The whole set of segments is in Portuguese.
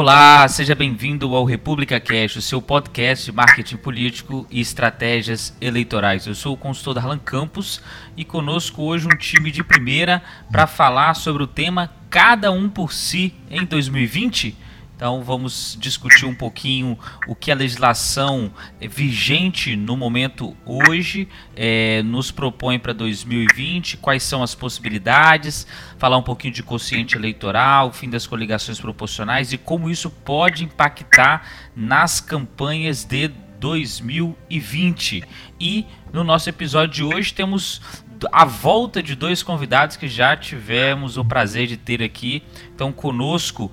Olá, seja bem-vindo ao República Cash, o seu podcast de marketing político e estratégias eleitorais. Eu sou o consultor Darlan Campos e conosco hoje um time de primeira para falar sobre o tema Cada um por si em 2020 então vamos discutir um pouquinho o que a legislação vigente no momento hoje é, nos propõe para 2020, quais são as possibilidades, falar um pouquinho de consciente eleitoral, fim das coligações proporcionais e como isso pode impactar nas campanhas de 2020. E no nosso episódio de hoje temos a volta de dois convidados que já tivemos o prazer de ter aqui. Então, conosco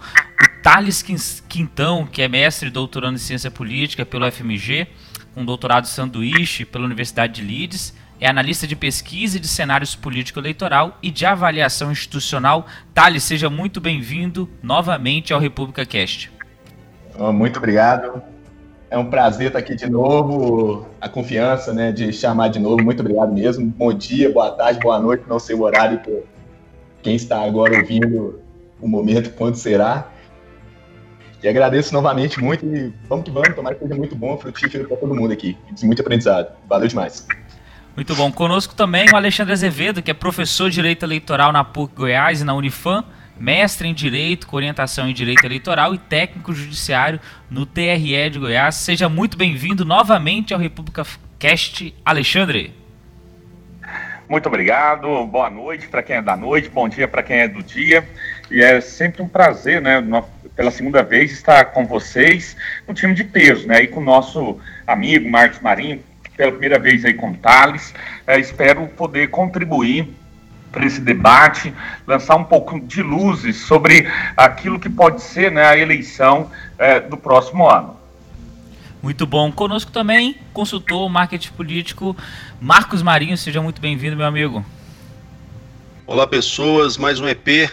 Thales Quintão, que é mestre e doutorando em ciência política pelo FMG, com doutorado sanduíche pela Universidade de Leeds, é analista de pesquisa e de cenários político-eleitoral e de avaliação institucional. Thales, seja muito bem-vindo novamente ao República Cast. Muito obrigado. É um prazer estar aqui de novo. A confiança né, de chamar de novo. Muito obrigado mesmo. Bom dia, boa tarde, boa noite. Não sei o horário para quem está agora ouvindo o momento, quando será. E agradeço novamente muito e vamos que vamos, tomara que seja muito bom, frutífero para todo mundo aqui. Muito aprendizado. Valeu demais. Muito bom. Conosco também o Alexandre Azevedo, que é professor de Direito Eleitoral na PUC Goiás e na Unifam, mestre em Direito, com orientação em Direito Eleitoral e técnico judiciário no TRE de Goiás. Seja muito bem-vindo novamente ao República Cast, Alexandre. Muito obrigado, boa noite para quem é da noite, bom dia para quem é do dia. E é sempre um prazer, né, pela segunda vez, estar com vocês no time de peso, né? E com o nosso amigo Marcos Marinho, pela primeira vez aí com o Thales. É, espero poder contribuir para esse debate, lançar um pouco de luzes sobre aquilo que pode ser né, a eleição é, do próximo ano. Muito bom. Conosco também, consultor marketing político Marcos Marinho. Seja muito bem-vindo, meu amigo. Olá, pessoas. Mais um EP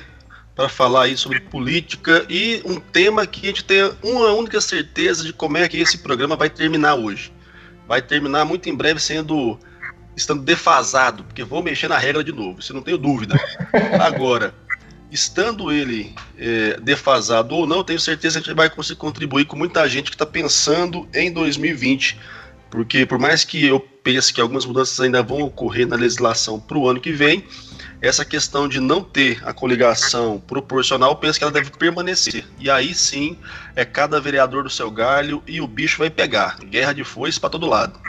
para falar aí sobre política e um tema que a gente tem uma única certeza de como é que esse programa vai terminar hoje. Vai terminar muito em breve sendo estando defasado, porque vou mexer na regra de novo, isso não tenho dúvida. Agora, estando ele é, defasado ou não, tenho certeza que a gente vai conseguir contribuir com muita gente que está pensando em 2020, porque por mais que eu pense que algumas mudanças ainda vão ocorrer na legislação para o ano que vem, essa questão de não ter a coligação proporcional, penso que ela deve permanecer. E aí sim, é cada vereador do seu galho e o bicho vai pegar. Guerra de foice para todo lado.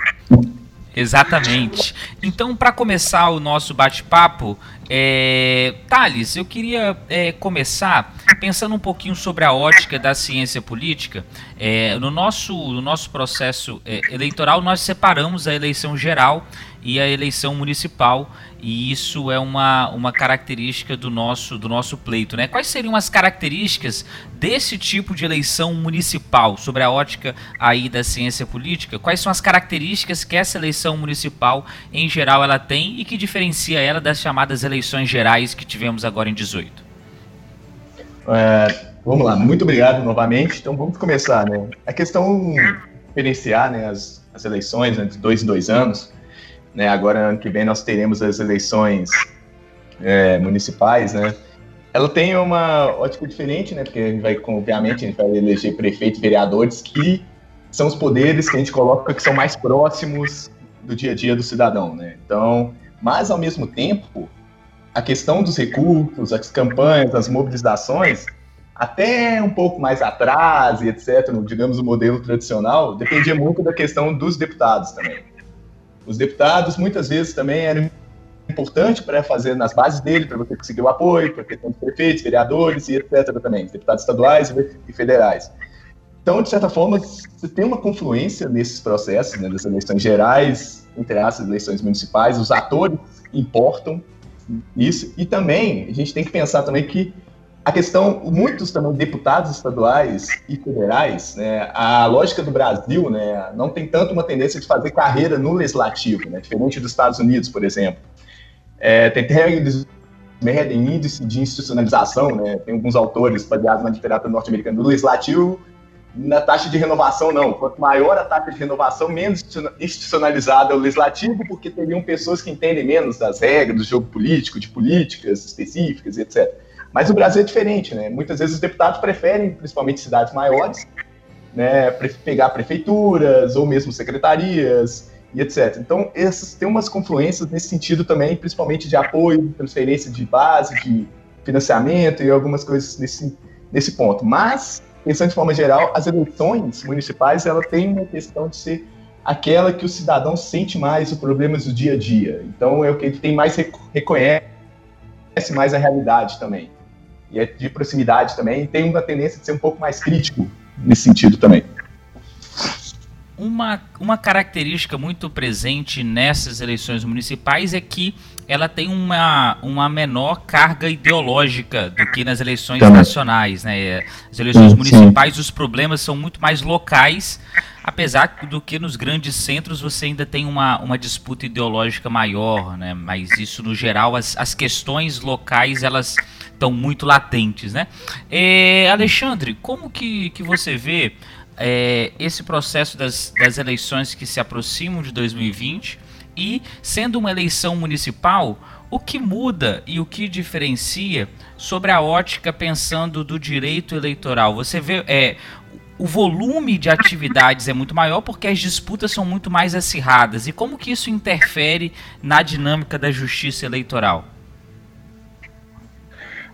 Exatamente. Então, para começar o nosso bate-papo, é... Thales, eu queria é, começar pensando um pouquinho sobre a ótica da ciência política. É, no, nosso, no nosso processo é, eleitoral, nós separamos a eleição geral e a eleição municipal e isso é uma, uma característica do nosso, do nosso pleito. Né? Quais seriam as características desse tipo de eleição municipal, sobre a ótica aí da ciência política? Quais são as características que essa eleição municipal, em geral, ela tem e que diferencia ela das chamadas eleições gerais que tivemos agora em 18? É, vamos lá, muito obrigado novamente. Então vamos começar. Né? A questão diferenciar né, as, as eleições né, de dois em dois anos né? Agora, ano que vem, nós teremos as eleições é, municipais, né? Ela tem uma ótica diferente, né? Porque a gente vai, obviamente, a gente vai eleger prefeitos e vereadores que são os poderes que a gente coloca que são mais próximos do dia a dia do cidadão, né? Então, mas ao mesmo tempo, a questão dos recursos, as campanhas, as mobilizações, até um pouco mais atrás e etc, digamos o modelo tradicional, dependia muito da questão dos deputados também. Os deputados muitas vezes também eram importante para fazer nas bases dele, para você conseguir o apoio, para questão de prefeitos, vereadores e etc. também, deputados estaduais e federais. Então, de certa forma, você tem uma confluência nesses processos, né, das eleições gerais, entre as eleições municipais, os atores importam isso, e também a gente tem que pensar também que a questão, muitos também deputados estaduais e federais, né, a lógica do Brasil, né, não tem tanto uma tendência de fazer carreira no legislativo, né, diferente dos Estados Unidos, por exemplo. É, tem até medem índice de institucionalização, né, tem alguns autores baseados na literatura norte-americana do legislativo, na taxa de renovação não. Quanto maior a taxa de renovação, menos institucionalizado é o legislativo, porque teriam pessoas que entendem menos das regras do jogo político, de políticas específicas, etc. Mas o Brasil é diferente, né? Muitas vezes os deputados preferem, principalmente cidades maiores, né, pegar prefeituras ou mesmo secretarias e etc. Então, essas tem umas confluências nesse sentido também, principalmente de apoio, transferência de base, de financiamento e algumas coisas nesse, nesse ponto. Mas, pensando de forma geral, as eleições municipais, ela tem uma questão de ser aquela que o cidadão sente mais os problemas do dia a dia. Então, é o que ele tem mais reconhece mais a realidade também. E é de proximidade também, e tem uma tendência de ser um pouco mais crítico nesse sentido também. Uma, uma característica muito presente nessas eleições municipais é que ela tem uma, uma menor carga ideológica do que nas eleições Também. nacionais. Né? As eleições sim, municipais, sim. os problemas são muito mais locais, apesar do que nos grandes centros você ainda tem uma, uma disputa ideológica maior, né? mas isso no geral, as, as questões locais elas estão muito latentes. Né? É, Alexandre, como que, que você vê é, esse processo das, das eleições que se aproximam de 2020 e, sendo uma eleição municipal, o que muda e o que diferencia sobre a ótica pensando do direito eleitoral? Você vê, é, o volume de atividades é muito maior porque as disputas são muito mais acirradas. E como que isso interfere na dinâmica da justiça eleitoral?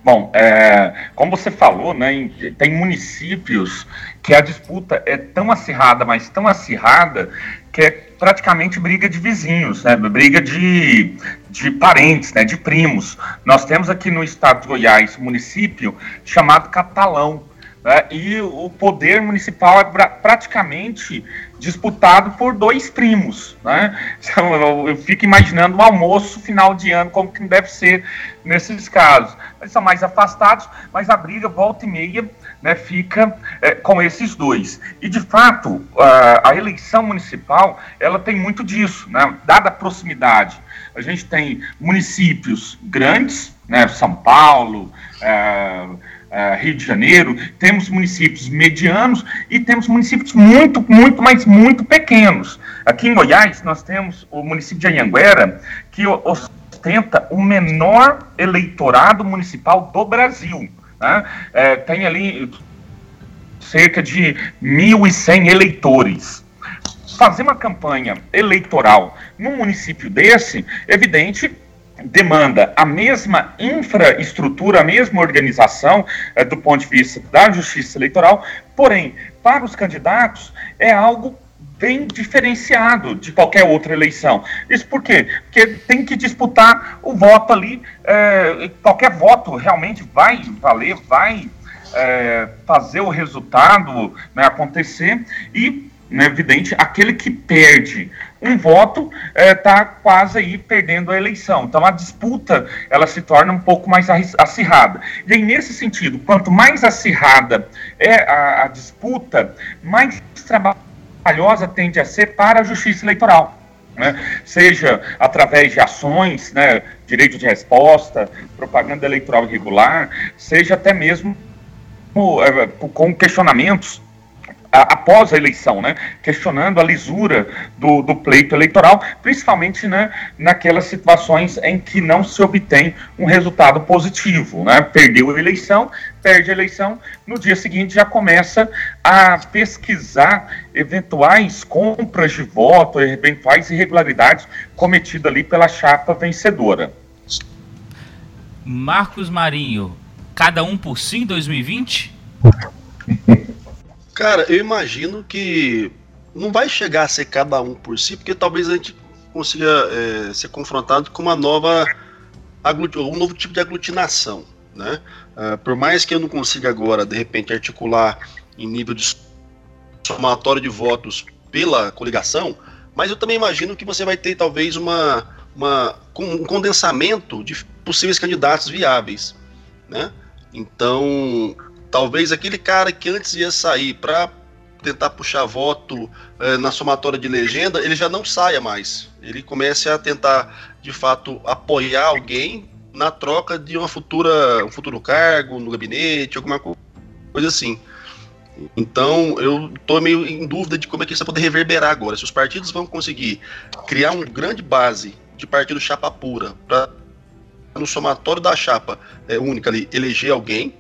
Bom, é, como você falou, né, tem municípios que a disputa é tão acirrada, mas tão acirrada, que é praticamente briga de vizinhos, né, briga de, de parentes, né, de primos. Nós temos aqui no estado de Goiás um município chamado Catalão, né, e o poder municipal é praticamente disputado por dois primos. Né? Então, eu, fico imaginando um almoço final de ano, como que deve ser nesses casos. Eles são mais afastados, mas a briga volta e meia né, fica é, com esses dois. E, de fato, a, a, eleição municipal ela tem muito disso, né? dada a proximidade. A gente tem municípios grandes, né, São Paulo, é, uh, Rio de Janeiro, temos municípios medianos e temos municípios muito, muito, mas muito pequenos. Aqui em Goiás, nós temos o município de Anhanguera, que ostenta o menor eleitorado municipal do Brasil. Né? É, tem ali cerca de 1.100 eleitores fazer uma campanha eleitoral num município desse, evidente demanda a mesma infraestrutura, a mesma organização é, do ponto de vista da justiça eleitoral, porém, para os candidatos é algo bem diferenciado de qualquer outra eleição. Isso por quê? Porque tem que disputar o voto ali, é, qualquer voto realmente vai valer, vai é, fazer o resultado né, acontecer e, né, evidente, aquele que perde um voto está é, quase aí perdendo a eleição. Então a disputa ela se torna um pouco mais acirrada. E aí, nesse sentido, quanto mais acirrada é a, a disputa, mais trabalhosa tende a ser para a justiça eleitoral. Né? seja através de ações, né, direito de resposta, propaganda eleitoral irregular, seja até mesmo é, com questionamentos após a eleição, né, questionando a lisura do, do pleito eleitoral, principalmente né, naquelas situações em que não se obtém um resultado positivo. Né, perdeu a eleição, perde a eleição, no dia seguinte já começa a pesquisar eventuais compras de voto, eventuais irregularidades cometidas ali pela chapa vencedora. Marcos Marinho, cada um por si em 2020? Cara, eu imagino que não vai chegar a ser cada um por si, porque talvez a gente consiga é, ser confrontado com uma nova um novo tipo de aglutinação, né? Uh, por mais que eu não consiga agora, de repente, articular em nível de somatório de votos pela coligação, mas eu também imagino que você vai ter talvez uma, uma um condensamento de possíveis candidatos viáveis, né? Então, talvez aquele cara que antes ia sair para tentar puxar voto eh, na somatória de legenda, ele já não saia mais. Ele comece a tentar, de fato, apoiar alguém na troca de uma futura, um futuro cargo no gabinete, alguma coisa assim. Então, eu estou meio em dúvida de como é que isso vai poder reverberar agora. Se os partidos vão conseguir criar uma grande base de partido chapa pura para no somatório da chapa é, única ali eleger alguém,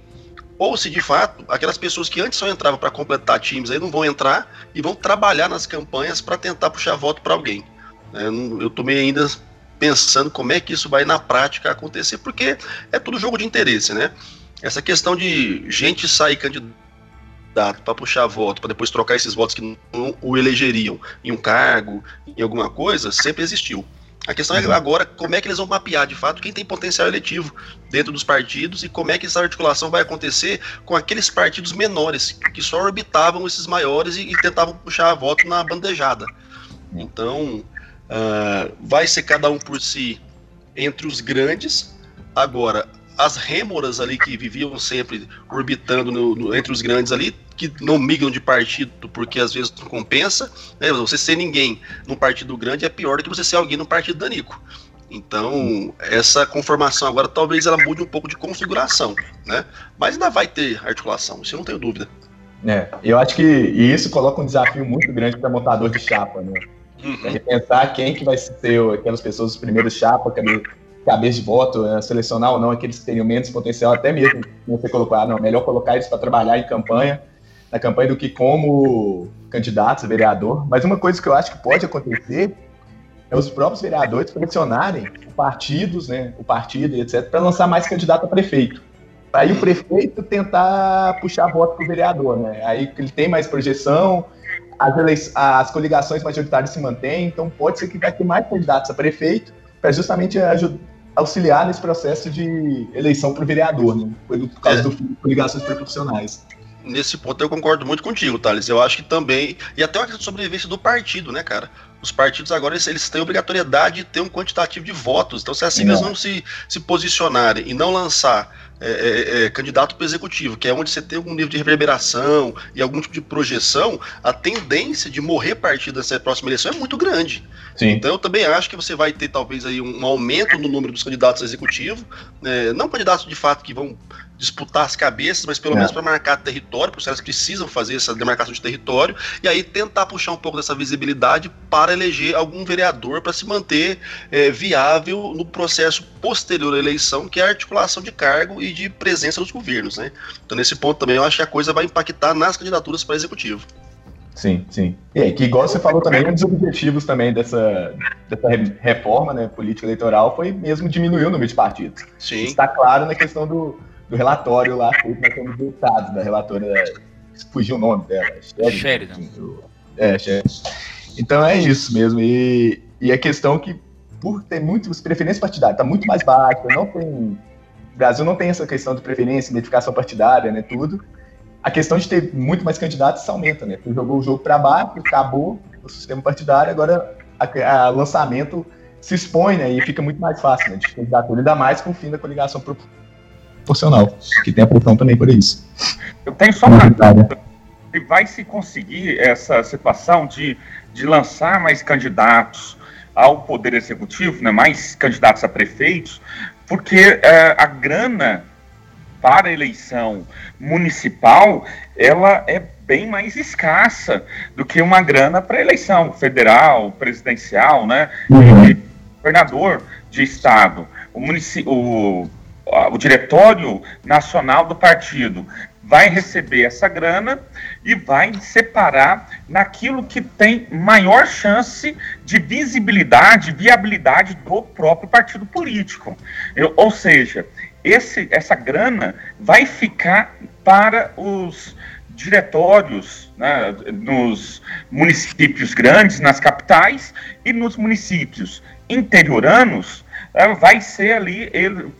ou se de fato aquelas pessoas que antes só entravam para completar times aí não vão entrar e vão trabalhar nas campanhas para tentar puxar voto para alguém. É, eu tomei ainda pensando como é que isso vai na prática acontecer, porque é tudo jogo de interesse, né? Essa questão de gente sair candidato para puxar voto, para depois trocar esses votos que não o elegeriam em um cargo, em alguma coisa, sempre existiu. A questão é uhum. agora como é que eles vão mapear de fato quem tem potencial eletivo dentro dos partidos e como é que essa articulação vai acontecer com aqueles partidos menores que só orbitavam esses maiores e, e tentavam puxar voto na bandejada. Então, uh, vai ser cada um por si entre os grandes. Agora, as rêmoras ali que viviam sempre orbitando no, no, entre os grandes ali, que não migram de partido porque às vezes não compensa, né? Você ser ninguém num partido grande é pior do que você ser alguém num partido danico. Então, essa conformação agora talvez ela mude um pouco de configuração, né? Mas ainda vai ter articulação, isso eu não tenho dúvida. É, eu acho que isso coloca um desafio muito grande para montador de chapa, né? Uhum. É repensar quem que vai ser aquelas pessoas, os primeiros chapa, cabeça de voto, é, selecionar ou não aqueles que teriam menos potencial, até mesmo você colocou, ah, não, melhor colocar eles para trabalhar em campanha, na campanha do que como candidatos vereador. Mas uma coisa que eu acho que pode acontecer é os próprios vereadores pressionarem partidos, né, o partido e etc, para lançar mais candidato a prefeito. Aí o prefeito tentar puxar voto para o vereador, né? Aí ele tem mais projeção, as, as coligações majoritárias se mantêm, então pode ser que vai ter mais candidatos a prefeito para justamente ajudar, auxiliar nesse processo de eleição para o vereador, né? Por causa é. do coligações proporcionais. Nesse ponto eu concordo muito contigo, Thales. Eu acho que também. E até uma questão de sobrevivência do partido, né, cara? Os partidos agora eles, eles têm obrigatoriedade de ter um quantitativo de votos. Então, se as siglas não, não se, se posicionarem e não lançar é, é, é, candidato para executivo, que é onde você tem algum nível de reverberação e algum tipo de projeção, a tendência de morrer partido nessa próxima eleição é muito grande. Sim. Então eu também acho que você vai ter talvez aí um aumento no número dos candidatos a executivo, né, não candidatos de fato que vão disputar as cabeças, mas pelo é. menos para marcar território, porque elas precisam fazer essa demarcação de território, e aí tentar puxar um pouco dessa visibilidade para eleger algum vereador para se manter é, viável no processo posterior à eleição, que é a articulação de cargo e de presença nos governos. Né? Então, nesse ponto também, eu acho que a coisa vai impactar nas candidaturas para executivo. Sim, sim. E aí, que igual você falou também, um dos objetivos também dessa, dessa reforma né, política eleitoral foi mesmo diminuir o número de partidos. Sim. Está claro na questão do, do relatório lá feito nós temos resultados da relatora. Fugiu o nome dela. Sheridan. É, Sheridan. Então é isso mesmo. E, e a questão que, por ter muitas preferências partidárias, está muito mais baixa, não tem. O Brasil não tem essa questão de preferência, identificação partidária, né? Tudo. A questão de ter muito mais candidatos aumenta, né? Você jogou o jogo para baixo, acabou o sistema partidário, agora o lançamento se expõe, né? E fica muito mais fácil, né? De candidatura, ainda mais com o fim da coligação proporcional, que tem a pressão também por isso. Eu tenho só uma dúvida. Vai se conseguir essa situação de, de lançar mais candidatos ao Poder Executivo, né, mais candidatos a prefeitos, porque é, a grana para a eleição municipal, ela é bem mais escassa do que uma grana para eleição federal, presidencial, né, uhum. governador de estado. O, o o diretório nacional do partido vai receber essa grana e vai separar naquilo que tem maior chance de visibilidade, viabilidade do próprio partido político. Eu, ou seja, esse, essa grana vai ficar para os diretórios né, nos municípios grandes, nas capitais e nos municípios interioranos, né, vai ser ali ele,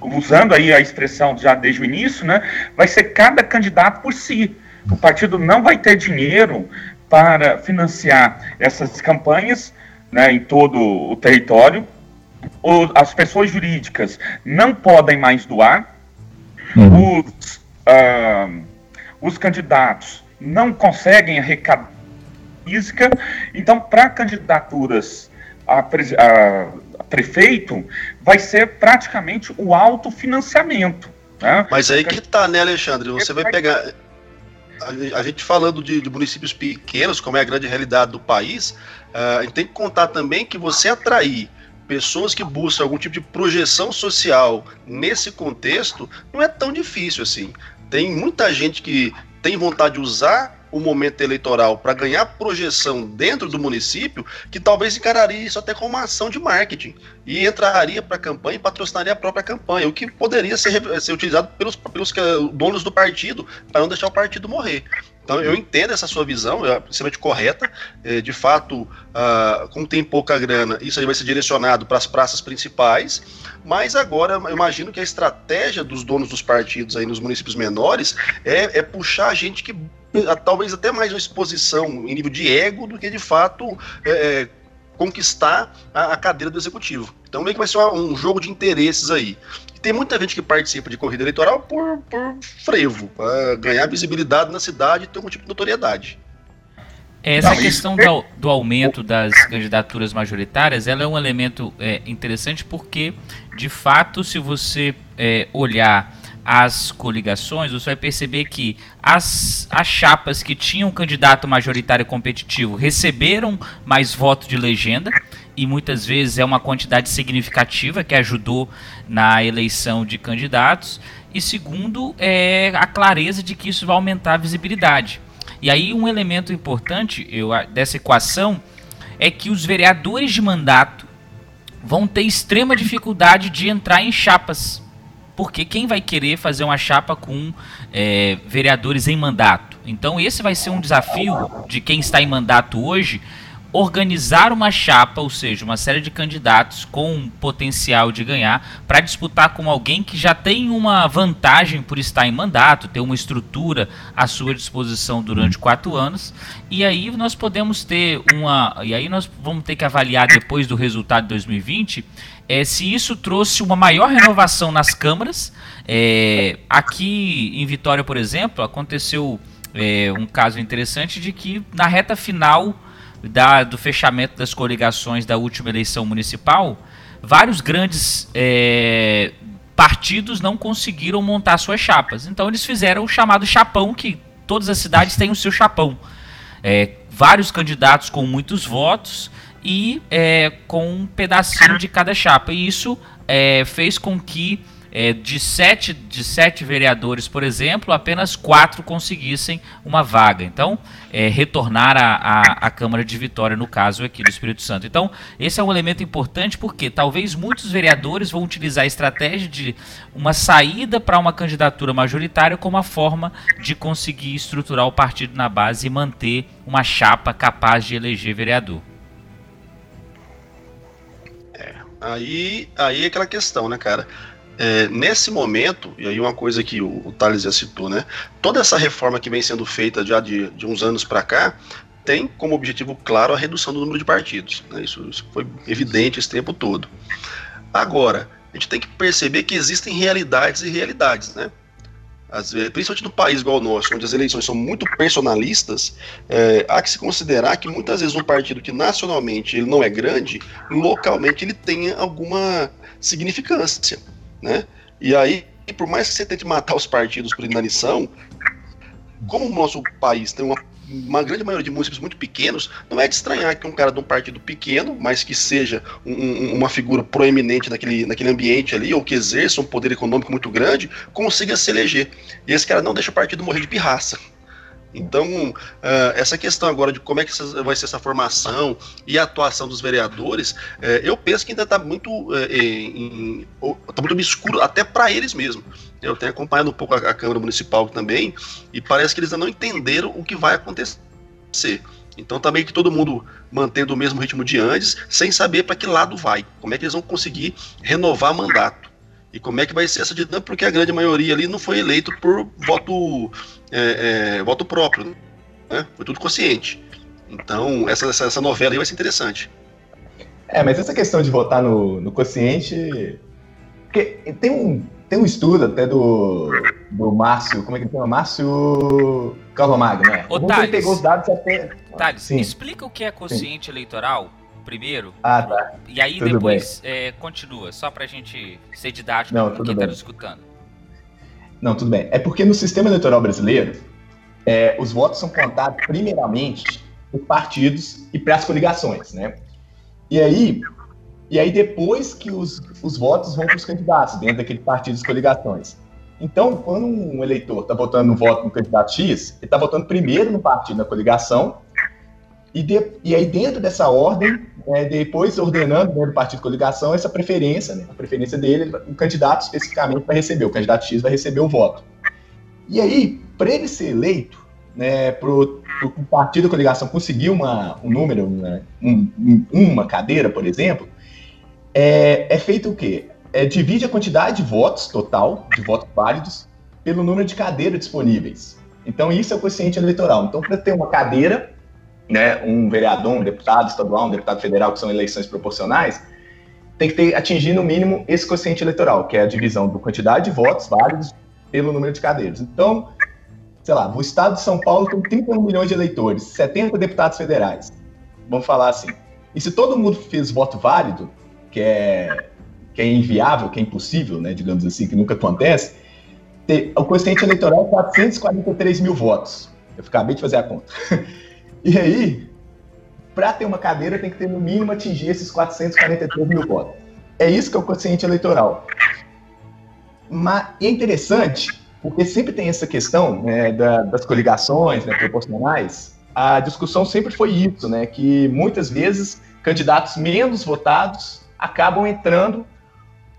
usando aí a expressão já desde o início, né, vai ser cada candidato por si. O partido não vai ter dinheiro para financiar essas campanhas né, em todo o território. O, as pessoas jurídicas não podem mais doar. Uhum. Os, uh, os candidatos não conseguem arrecadar física. Então, para candidaturas a, a prefeito vai ser praticamente o autofinanciamento. Né? Mas aí que tá, né, Alexandre? Você vai pegar. A gente falando de, de municípios pequenos, como é a grande realidade do país, uh, a gente tem que contar também que você atrair pessoas que buscam algum tipo de projeção social nesse contexto, não é tão difícil assim. Tem muita gente que tem vontade de usar o momento eleitoral para ganhar projeção dentro do município, que talvez encararia isso até como uma ação de marketing e entraria para a campanha e patrocinaria a própria campanha, o que poderia ser, ser utilizado pelos, pelos donos do partido para não deixar o partido morrer. Então eu entendo essa sua visão, é absolutamente correta. É, de fato, uh, como tem pouca grana, isso aí vai ser direcionado para as praças principais. Mas agora eu imagino que a estratégia dos donos dos partidos aí nos municípios menores é, é puxar a gente que talvez até mais uma exposição em nível de ego do que de fato é, é, conquistar a, a, cadeira do executivo. Então meio que vai ser um jogo de interesses aí. Tem muita gente que participa de corrida eleitoral por, por frevo, para ganhar visibilidade na cidade e ter algum tipo de notoriedade. Essa Não, questão do, do, aumento das candidaturas majoritárias, ela é um elemento é, interessante porque, de fato, se você é, olhar as coligações, você vai perceber que as, as chapas que tinham candidato majoritário competitivo receberam mais votos de legenda, e muitas vezes é uma quantidade significativa que ajudou na eleição de candidatos. E segundo, é a clareza de que isso vai aumentar a visibilidade. E aí um elemento importante eu, dessa equação é que os vereadores de mandato vão ter extrema dificuldade de entrar em chapas porque quem vai querer fazer uma chapa com é, vereadores em mandato? Então, esse vai ser um desafio de quem está em mandato hoje organizar uma chapa, ou seja, uma série de candidatos com potencial de ganhar, para disputar com alguém que já tem uma vantagem por estar em mandato, ter uma estrutura à sua disposição durante quatro anos, e aí nós podemos ter uma. E aí nós vamos ter que avaliar depois do resultado de 2020 é, se isso trouxe uma maior renovação nas câmaras. É, aqui em Vitória, por exemplo, aconteceu é, um caso interessante de que na reta final da, do fechamento das coligações da última eleição municipal, vários grandes é, partidos não conseguiram montar suas chapas. Então eles fizeram o chamado chapão, que todas as cidades têm o seu chapão. É, vários candidatos com muitos votos e é, com um pedacinho de cada chapa. E isso é, fez com que é, de, sete, de sete vereadores, por exemplo, apenas quatro conseguissem uma vaga. Então, é, retornar à Câmara de Vitória, no caso aqui do Espírito Santo. Então, esse é um elemento importante porque talvez muitos vereadores vão utilizar a estratégia de uma saída para uma candidatura majoritária como a forma de conseguir estruturar o partido na base e manter uma chapa capaz de eleger vereador. É, aí, aí é aquela questão, né, cara? É, nesse momento, e aí uma coisa que o, o Thales já citou, né? Toda essa reforma que vem sendo feita já de, de uns anos para cá tem como objetivo claro a redução do número de partidos. Né? Isso, isso foi evidente esse tempo todo. Agora, a gente tem que perceber que existem realidades e realidades, né? Às principalmente no país igual o nosso, onde as eleições são muito personalistas, é, há que se considerar que muitas vezes um partido que nacionalmente ele não é grande, localmente ele tenha alguma significância né? E aí, por mais que você tente matar os partidos por inanição, como o nosso país tem uma, uma grande maioria de municípios muito pequenos, não é de estranhar que um cara de um partido pequeno, mas que seja um, uma figura proeminente naquele, naquele ambiente ali, ou que exerça um poder econômico muito grande, consiga se eleger. E esse cara não deixa o partido morrer de pirraça. Então, uh, essa questão agora de como é que vai ser essa formação e a atuação dos vereadores, uh, eu penso que ainda está muito, uh, tá muito obscuro, até para eles mesmos. Eu tenho acompanhado um pouco a, a, Câmara Municipal também, e parece que eles ainda não entenderam o que vai acontecer. Então, também tá que todo mundo mantendo o mesmo ritmo de antes, sem saber para que lado vai, como é que eles vão conseguir renovar mandato. E como é que vai ser essa dinâmica, porque a grande maioria ali não foi eleito por voto é, é, voto próprio, né? Foi tudo consciente. Então, essa, essa, essa, novela aí vai ser interessante. É, mas essa questão de votar no, no consciente. Porque tem um, tem um estudo até do, do Márcio, como é que ele chama? Márcio Calvamagno, né? Ô, Thales, pegou os dados até. Thales, Sim. explica o que é consciente Sim. eleitoral primeiro. Ah, tá. E aí tudo depois é, continua, só pra gente ser didático Não, quem tá nos escutando. Não, tudo bem. É porque no sistema eleitoral brasileiro, é, os votos são contados primeiramente por partidos e para as coligações, né? E aí, e aí depois que os, os votos vão para os candidatos, dentro daqueles partidos coligações. Então, quando um eleitor está votando no voto no candidato X, ele está votando primeiro no partido da coligação, e, de, e aí dentro dessa ordem, é, depois ordenando dentro do partido de coligação essa preferência, né, a preferência dele, o candidato especificamente vai receber, o candidato X vai receber o voto. E aí, para ele ser eleito, né, para o partido da coligação conseguir uma, um número, né, um, uma cadeira, por exemplo, é, é feito o quê? É, divide a quantidade de votos total, de votos válidos, pelo número de cadeiras disponíveis. Então, isso é o quociente eleitoral. Então, para ter uma cadeira, né, um vereador, um deputado estadual, um deputado federal, que são eleições proporcionais, tem que ter, atingir no mínimo esse quociente eleitoral, que é a divisão da quantidade de votos válidos pelo número de cadeiras. Então, sei lá, o estado de São Paulo tem 31 milhões de eleitores, 70 deputados federais. Vamos falar assim. E se todo mundo fez voto válido, que é, que é inviável, que é impossível, né, digamos assim, que nunca acontece, ter, o quociente eleitoral é 443 mil votos. Eu acabei de fazer a conta. E aí, para ter uma cadeira, tem que ter no mínimo atingir esses 443 mil votos. É isso que é o quociente eleitoral. Mas é interessante, porque sempre tem essa questão né, da, das coligações né, proporcionais. A discussão sempre foi isso, né, que muitas vezes candidatos menos votados acabam entrando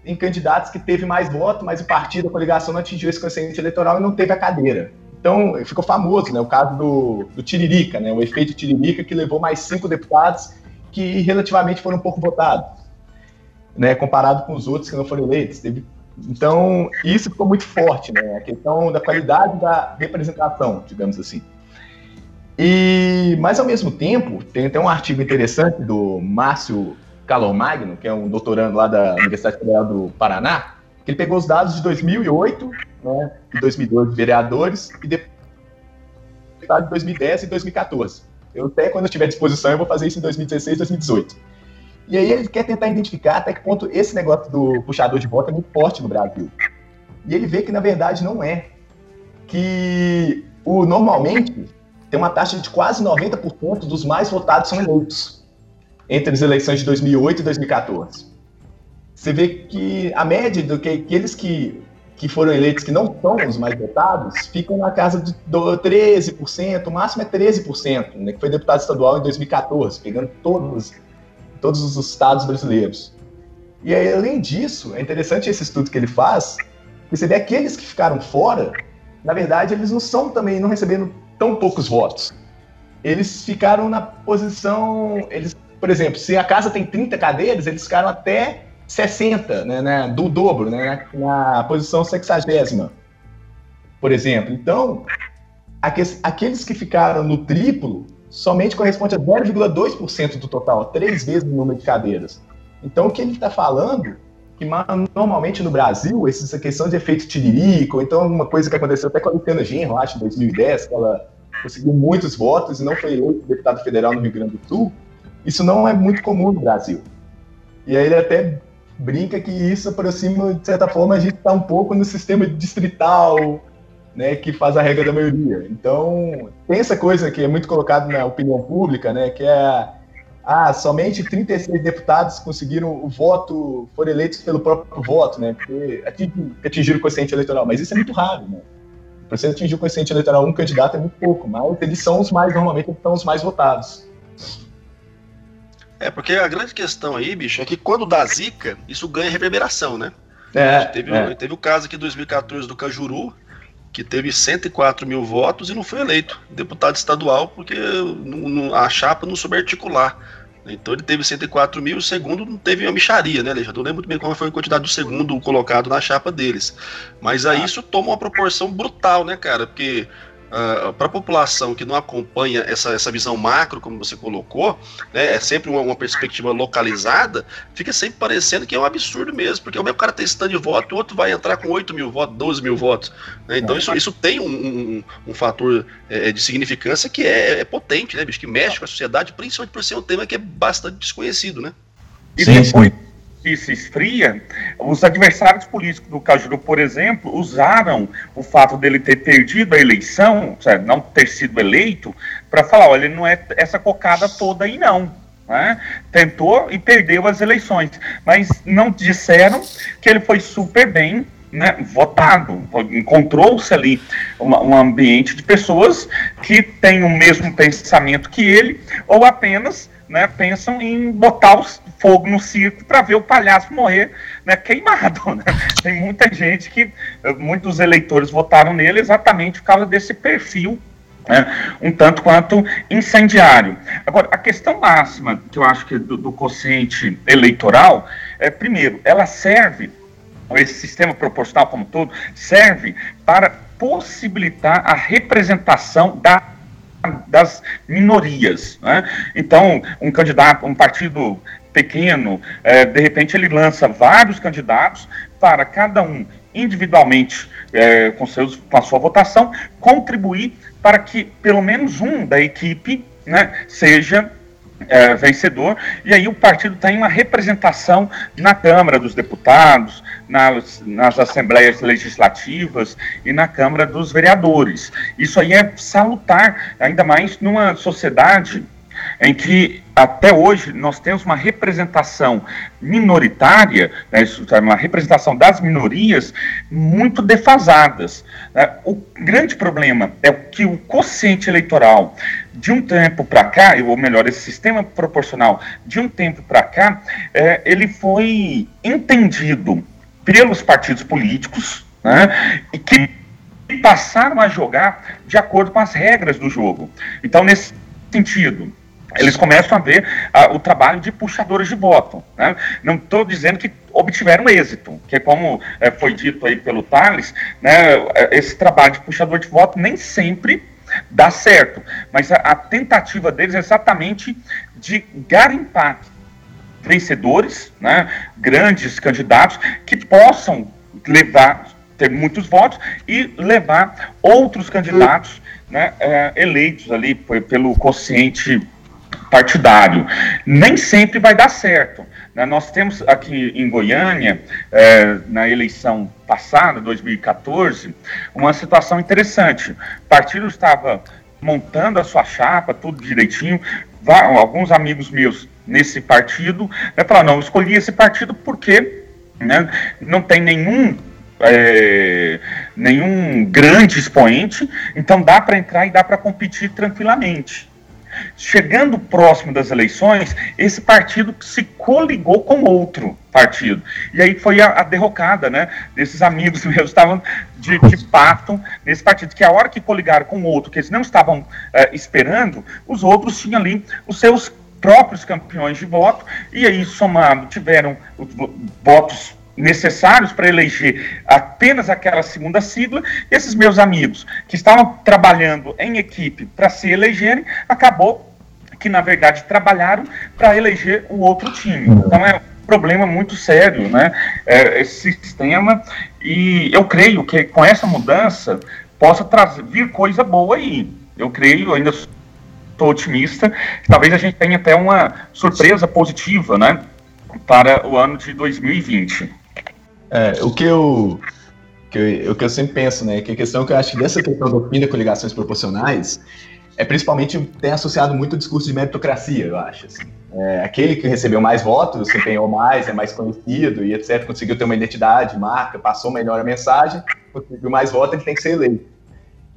em candidatos que teve mais voto, mas o partido, a coligação não atingiu esse quociente eleitoral e não teve a cadeira. Então, ficou famoso né, o caso do, do Tiririca, né, o efeito Tiririca, que levou mais cinco deputados que relativamente foram pouco votados, né, comparado com os outros que não foram eleitos. Teve, então, isso ficou muito forte, né, a questão da qualidade da representação, digamos assim. E, mas, ao mesmo tempo, tem até um artigo interessante do Márcio Calomagno, que é um doutorando lá da Universidade Federal do Paraná, que ele pegou os dados de 2008 né, de 2012 vereadores e deputado de 2010 e 2014. Eu até quando eu tiver disposição eu vou fazer isso em 2016, 2018. E aí ele quer tentar identificar até que ponto esse negócio do puxador de voto é muito forte no Brasil. E ele vê que na verdade não é. Que o normalmente tem uma taxa de quase 90% dos mais votados são eleitos entre as eleições de 2008 e 2014. Você vê que a média do que aqueles que que foram eleitos que não são os mais votados ficam na casa de 13%, o máximo é 13%, né, que foi deputado estadual em 2014, pegando todos, todos os estados brasileiros. E aí, além disso, é interessante esse estudo que ele faz, que você vê aqueles que ficaram fora, na verdade, eles não são também, não recebendo tão poucos votos. Eles ficaram na posição, eles, por exemplo, se a casa tem 30 cadeiras, eles ficaram até 60, né, né, do dobro, né, na posição sexagésima, por exemplo. Então, aqueles que ficaram no triplo somente corresponde a 0,2% do total, três vezes o número de cadeiras. Então, o que ele está falando, que normalmente no Brasil, essa questão de efeito tiririca, ou então uma coisa que aconteceu até com a Luciana Genro, acho, em 2010, que ela conseguiu muitos votos e não foi eleito deputado federal no Rio Grande do Sul, isso não é muito comum no Brasil. E aí ele até brinca que isso aproxima, de certa forma, a gente está um pouco no sistema distrital, né, que faz a regra da maioria. Então, tem essa coisa que é muito colocada na opinião pública, né, que é ah, somente 36 deputados conseguiram o voto, foram eleitos pelo próprio voto, né, porque atingiram o quociente eleitoral, mas isso é muito raro, né. Para você atingir o quociente eleitoral um candidato é muito pouco, mas eles são os mais, normalmente, são os mais votados. É, porque a grande questão aí, bicho, é que quando dá zica, isso ganha reverberação, né? É, teve, é. teve o caso aqui em 2014 do Cajuru, que teve 104 mil votos e não foi eleito deputado estadual porque a chapa não soube articular. Então ele teve 104 mil, o segundo não teve uma micharia, né, Alexandre? Não lembro muito bem qual foi a quantidade do segundo colocado na chapa deles. Mas aí ah. isso toma uma proporção brutal, né, cara? Porque uh, ah, para a população que não acompanha essa, essa visão macro, como você colocou, né, é sempre uma, uma, perspectiva localizada, fica sempre parecendo que é um absurdo mesmo, porque o mesmo cara tem esse de voto, o outro vai entrar com 8 mil votos, 12 mil votos. Né? Então isso, isso tem um, um, um fator é, de significância que é, é, potente, né, bicho, que mexe com a sociedade, principalmente por ser um tema que é bastante desconhecido, né? E sim, depois, se esfria, os adversários políticos do Cajuru, por exemplo, usaram o fato dele ter perdido a eleição, não ter sido eleito, para falar, olha, ele não é essa cocada toda aí não. né, tentou e perdeu as eleições, mas não disseram que ele foi super bem né, votado. Encontrou-se ali uma, um ambiente de pessoas que têm o mesmo pensamento que ele, ou apenas né, pensam em botar o fogo no circo para ver o palhaço morrer né, queimado. Né? Tem muita gente que, muitos eleitores votaram nele exatamente por causa desse perfil né, um tanto quanto incendiário. Agora, a questão máxima que eu acho que do, do quociente eleitoral é, primeiro, ela serve esse sistema proporcional como todo, serve para possibilitar a representação da, das minorias. Né? Então, um candidato, um partido pequeno, é, de repente ele lança vários candidatos para cada um individualmente é, com, seus, com a sua votação contribuir para que pelo menos um da equipe né, seja é, vencedor, e aí o partido tem uma representação na Câmara dos Deputados, nas, nas assembleias legislativas e na Câmara dos Vereadores. Isso aí é salutar, ainda mais numa sociedade em que até hoje nós temos uma representação minoritária, né, uma representação das minorias muito defasadas. Né. O grande problema é que o quociente eleitoral de um tempo para cá, ou melhor, esse sistema proporcional de um tempo para cá, é, ele foi entendido pelos partidos políticos né, e que passaram a jogar de acordo com as regras do jogo. Então, nesse sentido, eles começam a ver uh, o trabalho de puxadores de voto. Né? Não estou dizendo que obtiveram êxito, que é como uh, foi dito aí pelo Thales, né, esse trabalho de puxador de voto nem sempre dá certo, mas a, a tentativa deles é exatamente de garimpar vencedores, né, grandes candidatos, que possam levar, ter muitos votos e levar outros candidatos né, é, eleitos ali pelo quociente partidário. Nem sempre vai dar certo. Né? Nós temos aqui em Goiânia, é, na eleição passada, 2014, uma situação interessante. O partido estava montando a sua chapa, tudo direitinho. Alguns amigos meus nesse partido né, falaram: não, eu escolhi esse partido porque né, não tem nenhum é, nenhum grande expoente, então dá para entrar e dá para competir tranquilamente. Chegando próximo das eleições, esse partido se coligou com outro partido. E aí foi a, a derrocada, né? Desses amigos meus estavam de, de pato nesse partido, que a hora que coligaram com outro, que eles não estavam é, esperando, os outros tinham ali os seus próprios campeões de voto, e aí somado tiveram votos necessários para eleger apenas aquela segunda sigla, e esses meus amigos que estavam trabalhando em equipe para se elegerem, acabou que na verdade trabalharam para eleger o outro time. Então é um problema muito sério, né? É, esse sistema e eu creio que com essa mudança possa trazer vir coisa boa aí. Eu creio, ainda estou otimista, talvez a gente tenha até uma surpresa positiva, né? Para o ano de 2020. É, o que eu, que eu, que eu sempre penso, né, que a questão que eu acho que dessa questão do fim da coligações proporcionais é principalmente tem associado muito o discurso de meritocracia, eu acho. Assim. É, aquele que recebeu mais votos, se empenhou mais, é mais conhecido e etc., conseguiu ter uma identidade, marca, passou melhor a mensagem, conseguiu mais votos, ele tem que ser eleito.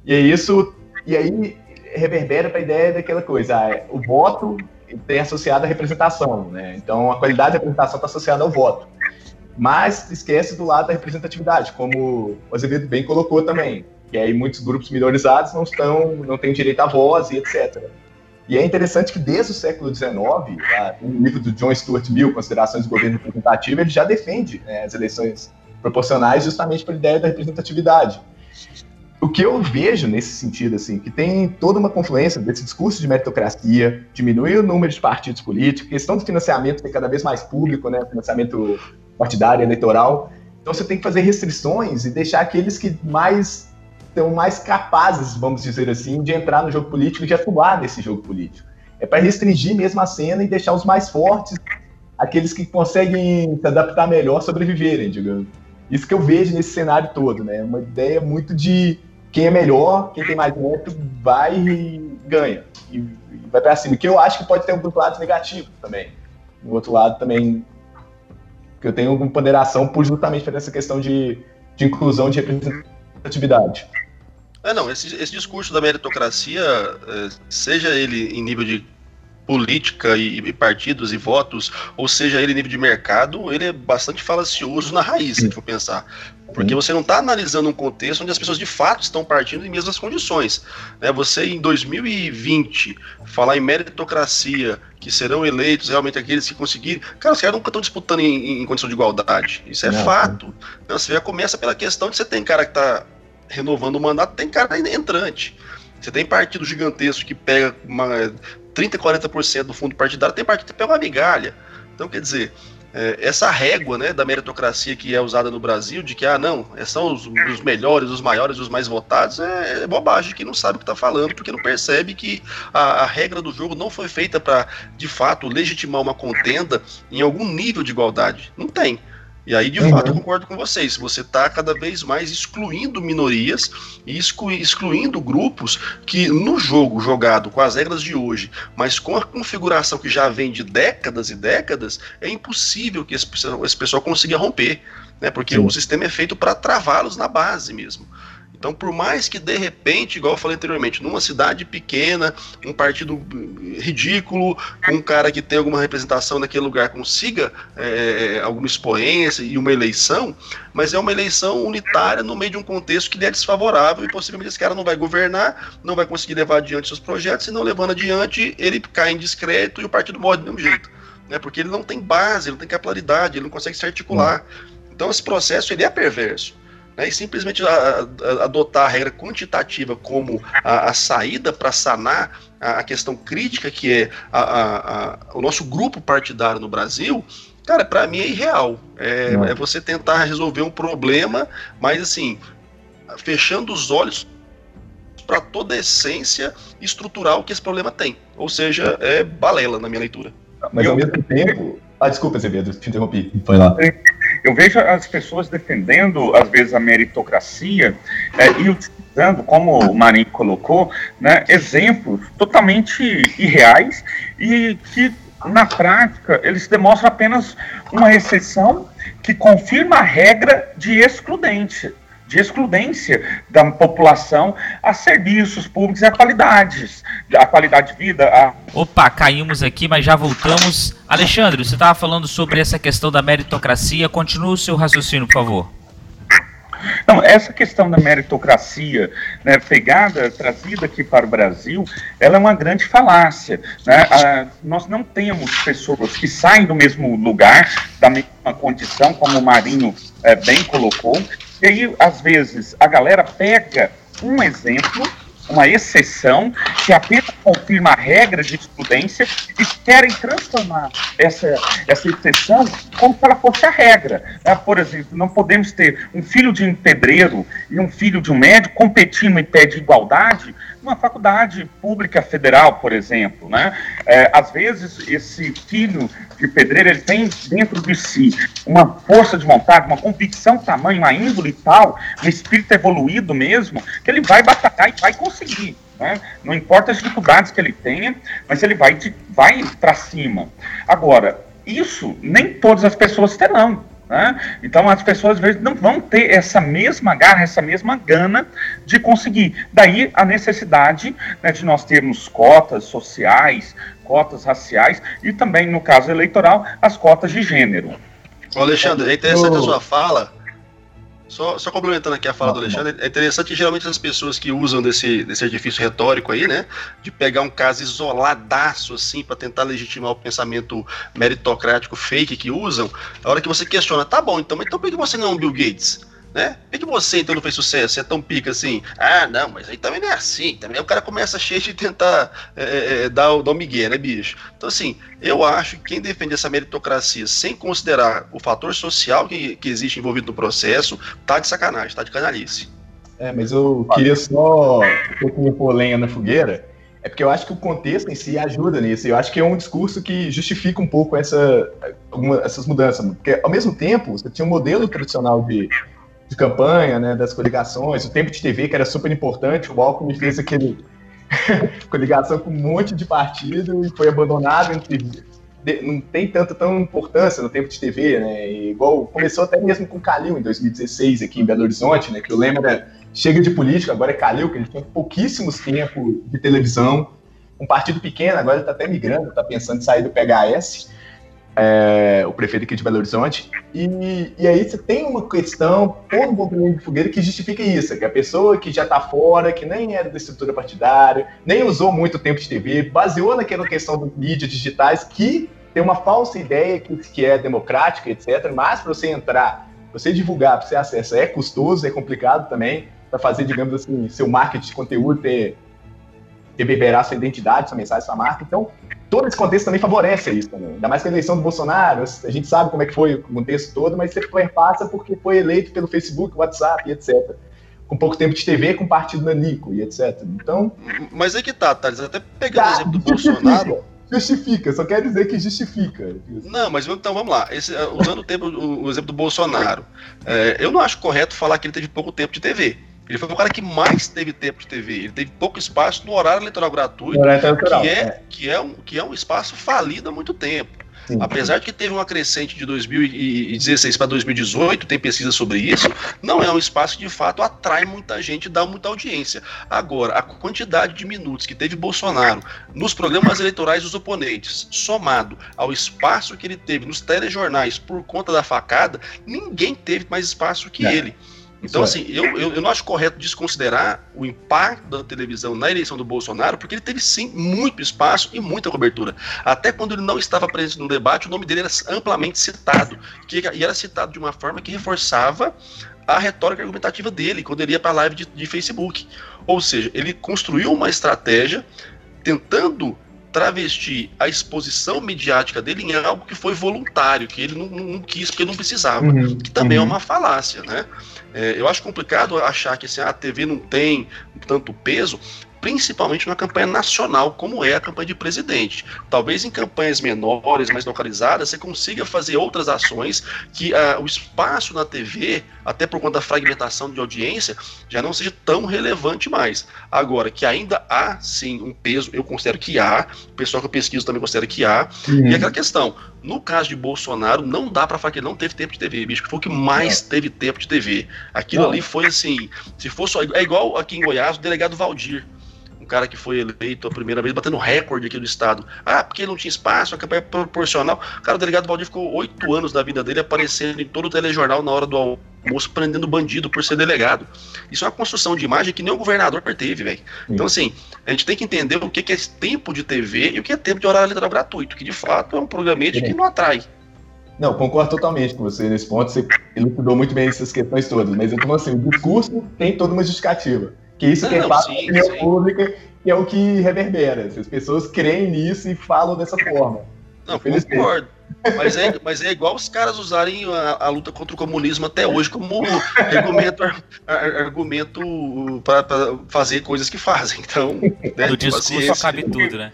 E é isso, e aí reverbera para a ideia daquela coisa, ah, o voto tem associado à representação, né? Então a qualidade da representação está associada ao voto mas esquece do lado da representatividade, como o Azevedo bem colocou também, que aí muitos grupos minorizados não estão, não têm direito à voz e etc. E é interessante que desde o século XIX, no livro do John Stuart Mill, Considerações do Governo Representativo, ele já defende né, as eleições proporcionais justamente pela ideia da representatividade. O que eu vejo nesse sentido, assim, que tem toda uma confluência desse discurso de meritocracia, diminuir o número de partidos políticos, questão do financiamento ser cada vez mais público, né, financiamento partidária, eleitoral. Então você tem que fazer restrições e deixar aqueles que mais estão mais capazes, vamos dizer assim, de entrar no jogo político e de atuar nesse jogo político. É para restringir mesmo a cena e deixar os mais fortes, aqueles que conseguem se adaptar melhor, sobreviverem, digamos. Isso que eu vejo nesse cenário todo, né? Uma ideia muito de quem é melhor, quem tem mais neto, vai ganha e, e vai para cima. Que eu acho que pode ter um lado negativo também. Do outro lado também, que eu tenho ponderação por justamente por essa questão de, de inclusão de representatividade. É, não, esse, esse discurso da meritocracia, é, seja ele em nível de política e, e, partidos e votos, ou seja ele em nível de mercado, ele é bastante falacioso na raiz, se for pensar. Porque você não está analisando um contexto onde as pessoas de fato estão partindo em mesmas condições. Né? Você, em 2020, falar em meritocracia, que serão eleitos realmente aqueles que conseguirem. Cara, os caras nunca estão disputando em, em, condição de igualdade. Isso é não, fato. Não, você já começa pela questão de você tem cara que está renovando o mandato, tem cara entrante. Você tem partido gigantesco que pega uma, 30%, 40% do fundo partidário, tem partido que pega uma migalha. Então, quer dizer, é, essa régua né, da meritocracia que é usada no Brasil, de que, ah, não, é, são os, os melhores, os maiores, os mais votados, é, é bobagem, que não sabe o que está falando, porque não percebe que a, a regra do jogo não foi feita para, de fato, legitimar uma contenda em algum nível de igualdade. Não tem. E aí, de uhum. fato, eu concordo com vocês. Você está cada vez mais excluindo minorias e excluindo grupos que, no jogo jogado com as regras de hoje, mas com a configuração que já vem de décadas e décadas, é impossível que esse, esse pessoal consiga romper. Né? Porque Sim. o sistema é feito para travá-los na base mesmo. Então, por mais que de repente, igual eu falei anteriormente, numa cidade pequena, um partido ridículo, um cara que tem alguma representação naquele lugar consiga é, alguma expoência e uma eleição, mas é uma eleição unitária no meio de um contexto que lhe é desfavorável e possivelmente esse cara não vai governar, não vai conseguir levar adiante seus projetos, e não levando adiante, ele cai em discreto e o partido morre do mesmo jeito. Né, porque ele não tem base, ele não tem capilaridade, ele não consegue se articular. Então esse processo ele é perverso né, e simplesmente a, a, adotar a regra quantitativa como a, a saída para sanar a, questão crítica que é o nosso grupo partidário no Brasil, cara, para mim é irreal. É, é, você tentar resolver um problema, mas assim, fechando os olhos para toda a essência estrutural que esse problema tem. Ou seja, é balela na minha leitura. Mas ao mesmo tempo. Ah, desculpa, Azevedo, te interrompi. Foi lá. Eu vejo as pessoas defendendo, às vezes, a meritocracia é, e utilizando, como o Marinho colocou, né, exemplos totalmente irreais e que, na prática, eles demonstram apenas uma exceção que confirma a regra de excludente de excludência da população a serviços públicos e a qualidades, a qualidade de vida. A... Opa, caímos aqui, mas já voltamos. Alexandre, você estava falando sobre essa questão da meritocracia. Continua o seu raciocínio, por favor. Não, essa questão da meritocracia, né, pegada, trazida aqui para o Brasil, ela é uma grande falácia. Né? Ah, nós não temos pessoas que saem do mesmo lugar, da mesma condição, como o Marinho é, bem colocou, e aí, às vezes, a galera pega um exemplo, uma exceção, que apenas confirma a regra de excludência e querem transformar essa, essa exceção como se ela fosse a regra. Né? Por exemplo, não podemos ter um filho de um pedreiro e um filho de um médico competindo em pé de igualdade uma faculdade pública federal, por exemplo, né? É, às vezes esse filho de pedreiro ele tem dentro de si uma força de vontade, uma convicção tamanho, uma índole tal, um espírito evoluído mesmo, que ele vai batalhar e vai conseguir. Né? Não importa as dificuldades que ele tenha, mas ele vai, vai para cima. Agora, isso nem todas as pessoas terão. Né? Então as pessoas às vezes não vão ter essa mesma garra, essa mesma gana de conseguir. Daí a necessidade né, de nós termos cotas sociais, cotas raciais e também, no caso eleitoral, as cotas de gênero. Ô Alexandre, é interessante a sua fala só, só complementando aqui a fala do Alexandre, é interessante que geralmente as pessoas que usam desse, desse artifício retórico aí, né, de pegar um caso isoladaço, assim, para tentar legitimar o pensamento meritocrático fake que usam, a hora que você questiona, tá bom, então, então por que você não é um Bill Gates? Né? Por que você então não fez sucesso? Você é tão pica assim? Ah, não, mas aí também não é assim. Também o cara começa cheio de tentar é, é, é dar, dar o migué, né, bicho? Então, assim, eu acho que quem defende essa meritocracia sem considerar o fator social que, que existe envolvido no processo, tá de sacanagem, tá de canalice. É, mas eu queria só um pouquinho pôr lenha na fogueira. É porque eu acho que o contexto em si ajuda nisso. Eu acho que é um discurso que justifica um pouco essa, alguma, essas mudanças. Porque, ao mesmo tempo, você tinha um modelo tradicional de de campanha, né, das coligações, o tempo de TV, que era super importante, o Alckmin fez aquele, coligação com um monte de partido e foi abandonado não tem tanta tão importância no tempo de TV, né? E igual começou até mesmo com Calil em 2016 aqui em Belo Horizonte, né? Que eu lembro chega de política, agora é Calil, que ele tinha pouquíssimos tempos de televisão, um partido pequeno, agora ele está até migrando, está pensando em sair do PHS é, o prefeito aqui de Belo Horizonte. E, e aí você tem uma questão, todo um componente de fogueira que justifica isso, que a pessoa que já está fora, que nem era da estrutura partidária, nem usou muito tempo de TV, baseou naquela questão das mídias digitais, que tem uma falsa ideia que, que é democrática, etc. Mas para você entrar, você divulgar, para você acessar, é custoso, é complicado também, para fazer, digamos assim, seu marketing de conteúdo ter reverberar sua identidade, sua mensagem, sua marca. Então, todo esse contexto também favorece isso também. Ainda mais que a eleição do Bolsonaro, a gente sabe como é que foi o contexto todo, mas você passa porque foi eleito pelo Facebook, WhatsApp, etc. Com pouco tempo de TV, com partido nanico e etc. Então. Mas é que tá, Thales, até pegando tá, o exemplo do Bolsonaro. Justifica, só quer dizer que justifica. Não, mas então vamos lá. Esse, usando o, tempo, o, o exemplo do Bolsonaro, é, eu não acho correto falar que ele teve pouco tempo de TV. Ele foi o cara que mais teve tempo de TV. Ele teve pouco espaço no horário eleitoral gratuito, horário eleitoral, que, é, é, Que, é um, que é um espaço falido há muito tempo. Sim. Apesar de que teve uma crescente de 2016 para 2018, tem pesquisa sobre isso, não é um espaço que de fato atrai muita gente dá muita audiência. Agora, a quantidade de minutos que teve Bolsonaro nos programas eleitorais dos oponentes, somado ao espaço que ele teve nos telejornais por conta da facada, ninguém teve mais espaço que é. ele. Então, é. assim, eu, eu, eu, não acho correto desconsiderar o impacto da televisão na eleição do Bolsonaro, porque ele teve sim muito espaço e muita cobertura. Até quando ele não estava presente no debate, o nome dele era amplamente citado, que, e era citado de uma forma que reforçava a retórica argumentativa dele quando ele ia para a live de, de Facebook. Ou seja, ele construiu uma estratégia tentando travestir a exposição mediática dele em algo que foi voluntário, que ele não, não quis porque não precisava, uhum, que também é uhum. é uma falácia, né? É, eu acho complicado achar que assim, a TV não tem tanto peso, principalmente numa campanha nacional, como é a campanha de presidente. Talvez em campanhas menores, mais localizadas, você consiga fazer outras ações que uh, o espaço na TV, até por conta da fragmentação de audiência, já não seja tão relevante mais. Agora, que ainda há, sim, um peso, eu considero que há, o pessoal que eu pesquiso também considera que há, uhum. e aquela questão, no caso de Bolsonaro, não dá para falar que ele não teve tempo de TV, bicho, que foi o que mais teve tempo de TV. Aquilo não. ali foi assim, se fosse, é igual aqui em Goiás, o delegado Valdir cara que foi eleito a primeira vez, batendo recorde aqui do estado. Ah, porque não tinha espaço, a campanha é proporcional. Cara, o delegado Valdir ficou oito anos da vida dele aparecendo em todo o telejornal na hora do almoço, prendendo bandido por ser delegado. Isso é uma construção de imagem que nem o governador teve, velho. Então, assim, a gente tem que entender o que é tempo de TV e o que é tempo de horário eleitoral gratuito, que de fato é um programete que não atrai. Não, concordo totalmente com você nesse ponto. Você elucidou muito bem essas questões todas. Mas então, assim, o discurso tem toda uma justificativa. Que isso que é fácil na opinião sim. pública e é o que reverbera. As pessoas creem nisso e falam dessa forma. Não, concordo. Mas é, mas é igual os caras usarem a, a luta contra o comunismo até hoje como argumento, argumento para fazer coisas que fazem. Então, né, no discurso paciência. cabe tudo, né?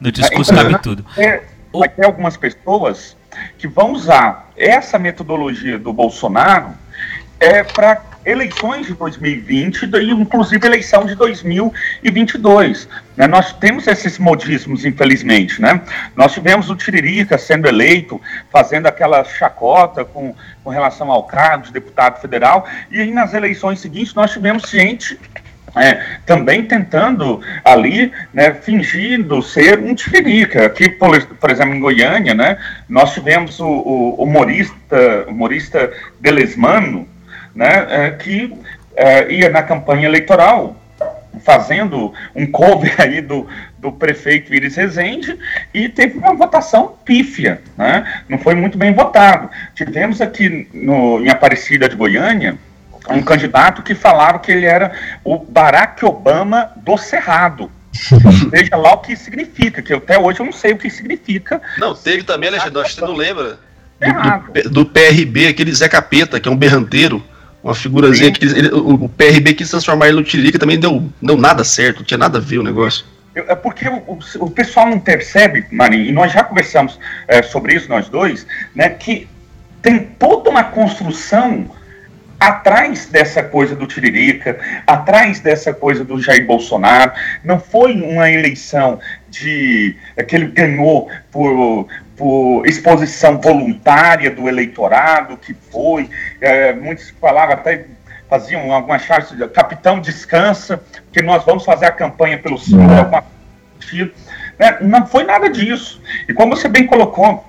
No discurso cabe tudo. É, vai ter algumas pessoas que vão usar essa metodologia do Bolsonaro é, para eleições de 2020 e inclusive eleição de 2022. Né? Nós temos esses modismos, infelizmente. Né? Nós tivemos o Tiririca sendo eleito, fazendo aquela chacota com, com relação ao cargo de deputado federal, e aí nas eleições seguintes nós tivemos gente é, também tentando ali, né, fingindo ser um tiririca. Aqui, por, por, exemplo, em Goiânia, né, nós tivemos o, o humorista, humorista Delesmano, né, é, que é, ia na campanha eleitoral fazendo um cover aí do, do prefeito Iris Rezende e teve uma votação pífia, né? não foi muito bem votado. Tivemos aqui no, em Aparecida de Goiânia um candidato que falava que ele era o Barack Obama do Cerrado. Veja lá o que significa, que até hoje eu não sei o que significa. Não, teve também, Alexandre, acho que você não lembra. Do, do, do, PRB, aquele Zé Capeta, que é um berranteiro. Uma figurazinha que ele, o PRB quis transformar ele no Tiririca também deu, deu nada certo, não tinha nada a ver o negócio. É porque o, o pessoal não percebe, Marinho, e nós já conversamos é, sobre isso, nós dois, né, que tem toda uma construção atrás dessa coisa do Tiririca, atrás dessa coisa do Jair Bolsonaro, não foi uma eleição de que ele ganhou por, por exposição voluntária do eleitorado, que foi, é, muitos falavam até faziam algumas charges de capitão descansa, que nós vamos fazer a campanha pelo senhor, uhum. alguma né? Não foi nada disso. E como você bem colocou,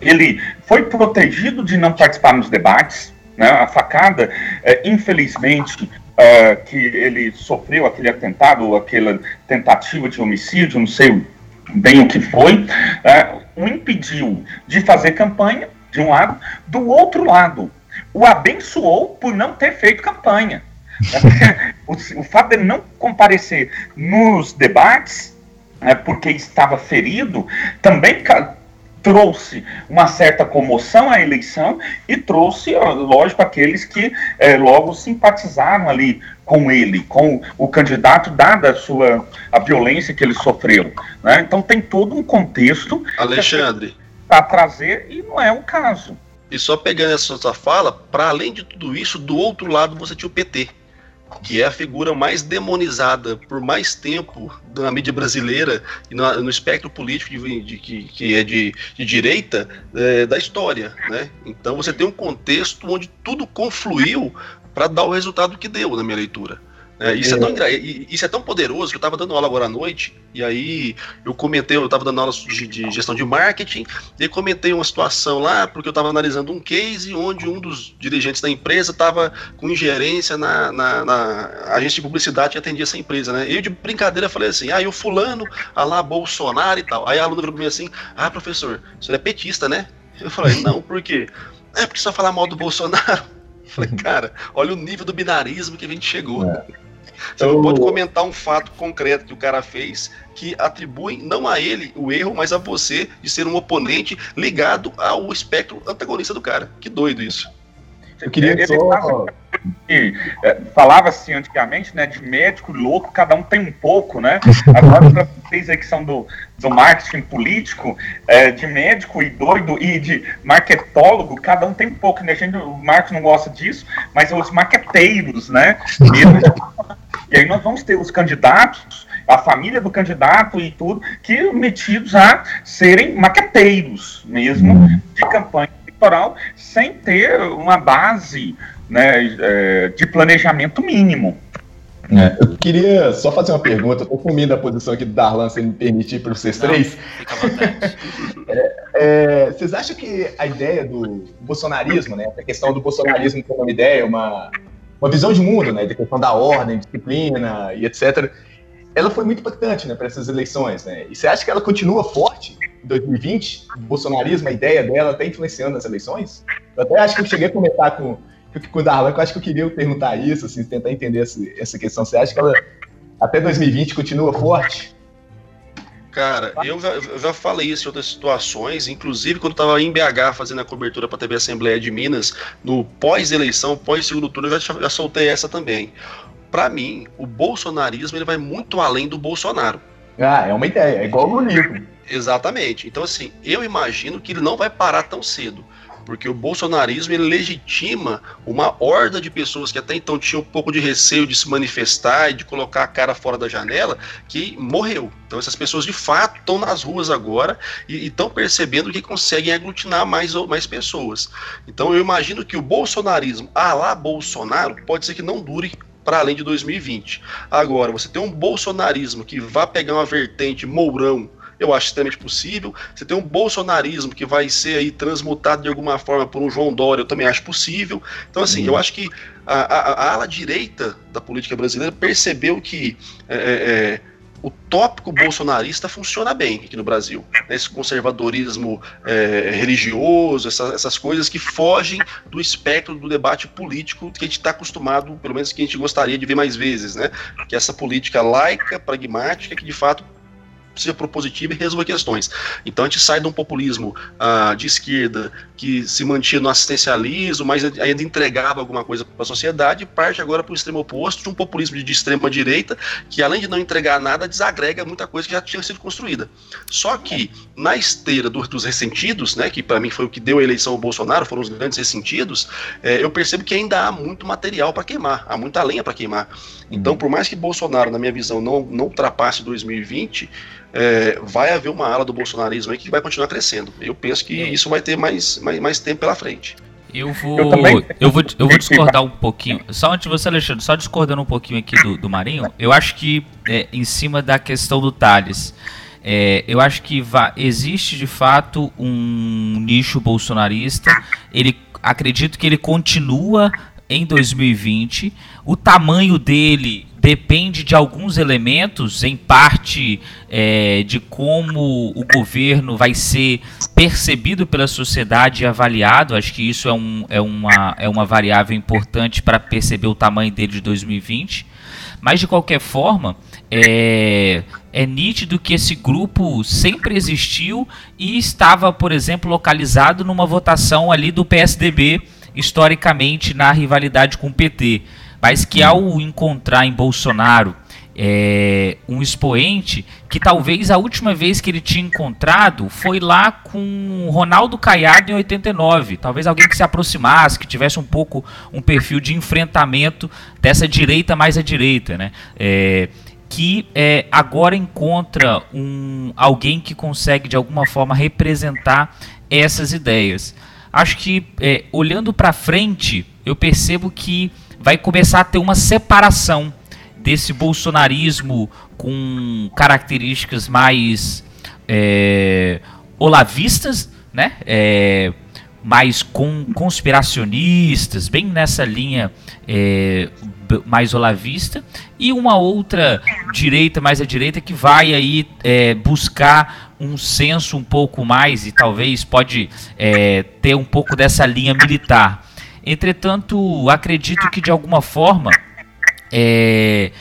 ele foi protegido de não participar nos debates, né? A facada, é, infelizmente, é, que ele sofreu aquele atentado, aquela tentativa de homicídio, não sei bem o que foi, é, o impediu de fazer campanha, de um lado, do outro lado, o abençoou por não ter feito campanha. o, o fato dele não comparecer nos debates, é, porque estava ferido, também trouxe uma certa comoção à eleição e trouxe, lógico, aqueles que é, logo simpatizaram ali com ele, com o candidato, dada a sua a violência que ele sofreu. Né? Então tem todo um contexto. Alexandre. Para trazer, e não é o caso. E só pegando essa sua fala, para além de tudo isso, do outro lado você tinha o PT que é a figura mais demonizada por mais tempo na mídia brasileira e no, no espectro político de, de, que, que, é de, de direita é, da história. Né? Então você tem um contexto onde tudo confluiu para dar o resultado que deu na minha leitura. É, isso, é tão, isso é tão poderoso que eu estava dando aula agora à noite, e aí eu comentei, eu estava dando aula de, de, gestão de marketing, e comentei uma situação lá, porque eu estava analisando um case onde um dos dirigentes da empresa estava com ingerência na, na, na, agência de publicidade que atendia essa empresa, né? E eu de brincadeira falei assim, ah, e o fulano, a lá, Bolsonaro e tal. Aí a aluna virou para mim assim, ah, professor, você é petista, né? Eu falei, não, por quê? É porque só falar mal do Bolsonaro. Eu falei, cara, olha o nível do binarismo que a gente chegou. É. Você não pode comentar um fato concreto que o cara fez que atribui não a ele o erro, mas a você de ser um oponente ligado ao espectro antagonista do cara. Que doido isso. Eu queria só... É, Falava-se antigamente, né, de médico louco, cada um tem um pouco, né? Agora, para vocês aí que são do, do marketing político, é, de médico e doido e de marketólogo, cada um tem um pouco, né? A gente, o marketing não gosta disso, mas os marqueteiros, né? E aí nós vamos ter os candidatos, a família do candidato e tudo, que metidos a serem maqueteiros mesmo de campanha eleitoral, sem ter uma base né, é, de planejamento mínimo. É, eu queria só fazer uma pergunta, estou comindo a posição aqui do Darlan, se me permitir para vocês Não, três. É, é, vocês acham que a ideia do bolsonarismo, né, a questão do bolsonarismo como uma ideia, uma, uma visão de mundo, né, da questão da ordem, disciplina e etc., ela foi muito impactante né, para essas eleições. Né? E você acha que ela continua forte em 2020? O bolsonarismo, a ideia dela está influenciando as eleições? Eu até acho que eu cheguei a comentar com, com o Darlan, que eu acho que eu queria perguntar isso, assim, tentar entender essa, essa questão. Você acha que ela até 2020 continua forte? Cara, eu já, eu já falei isso em outras situações, inclusive quando estava em BH fazendo a cobertura para a TV Assembleia de Minas, no pós-eleição, pós-segundo turno, eu já, já soltei essa também. Para mim, o bolsonarismo ele vai muito além do Bolsonaro. Ah, é uma ideia, é igual no livro. Exatamente. Então, assim, eu imagino que ele não vai parar tão cedo porque o bolsonarismo ele legitima uma horda de pessoas que até então tinham um pouco de receio de se manifestar e de colocar a cara fora da janela, que morreu. Então essas pessoas de fato estão nas ruas agora e estão percebendo que conseguem aglutinar mais, mais pessoas. Então eu imagino que o bolsonarismo, ah lá Bolsonaro, pode ser que não dure para além de 2020. Agora, você tem um bolsonarismo que vai pegar uma vertente Mourão, eu acho extremamente possível. Você tem um bolsonarismo que vai ser aí transmutado de alguma forma por um João Dória, eu também acho possível. Então, assim, uhum. eu acho que a, a, a, ala direita da política brasileira percebeu que é, é, é, o tópico bolsonarista funciona bem aqui no Brasil. Né? Esse conservadorismo é, religioso, essa, essas coisas que fogem do espectro do debate político que a gente está acostumado, pelo menos que a gente gostaria de ver mais vezes, né? Que é essa política laica, pragmática, que de fato seja propositiva e resolva questões. Então a gente sai de um populismo uh, de esquerda que se mantinha no assistencialismo, mas ainda entregava alguma coisa para a sociedade, e parte agora para o extremo oposto de um populismo de, de extrema direita que além de não entregar nada, desagrega muita coisa que já tinha sido construída. Só que na esteira do, dos ressentidos, né, que para mim foi o que deu a eleição ao Bolsonaro, foram os grandes ressentidos, é, eu percebo que ainda há muito material para queimar, há muita lenha para queimar. Então, por mais que Bolsonaro, na minha visão, não, não ultrapasse 2020, é, vai haver uma ala do bolsonarismo aí que vai continuar crescendo. Eu penso que isso vai ter mais, mais, mais tempo pela frente. Eu vou, eu, eu, vou, eu vou discordar um pouquinho. Só antes de você, Alexandre, só discordando um pouquinho aqui do, do Marinho, eu acho que é, em cima da questão do Thales, é, eu acho que existe de fato um nicho bolsonarista. Ele acredito que ele continua em 2020. O tamanho dele depende de alguns elementos, em parte é, de como o governo vai ser percebido pela sociedade e avaliado. Acho que isso é, um, é, uma, é uma variável importante para perceber o tamanho dele de 2020. Mas, de qualquer forma, é, é nítido que esse grupo sempre existiu e estava, por exemplo, localizado numa votação ali do PSDB, historicamente na rivalidade com o PT mas que ao encontrar em Bolsonaro é, um expoente que talvez a última vez que ele tinha encontrado foi lá com Ronaldo Caiado em 89. Talvez alguém que se aproximasse, que tivesse um pouco um perfil de enfrentamento dessa direita mais à direita, né? É, que é, agora encontra um, alguém que consegue de alguma forma representar essas ideias. Acho que é, olhando para frente, eu percebo que vai começar a ter uma separação desse bolsonarismo com características mais é, olavistas, né? É, mais com, conspiracionistas, bem nessa linha é, mais olavista, e uma outra direita, mais à direita, que vai aí é, buscar um senso um pouco mais, e talvez pode é, ter um pouco dessa linha militar. Entretanto, acredito que de alguma forma é,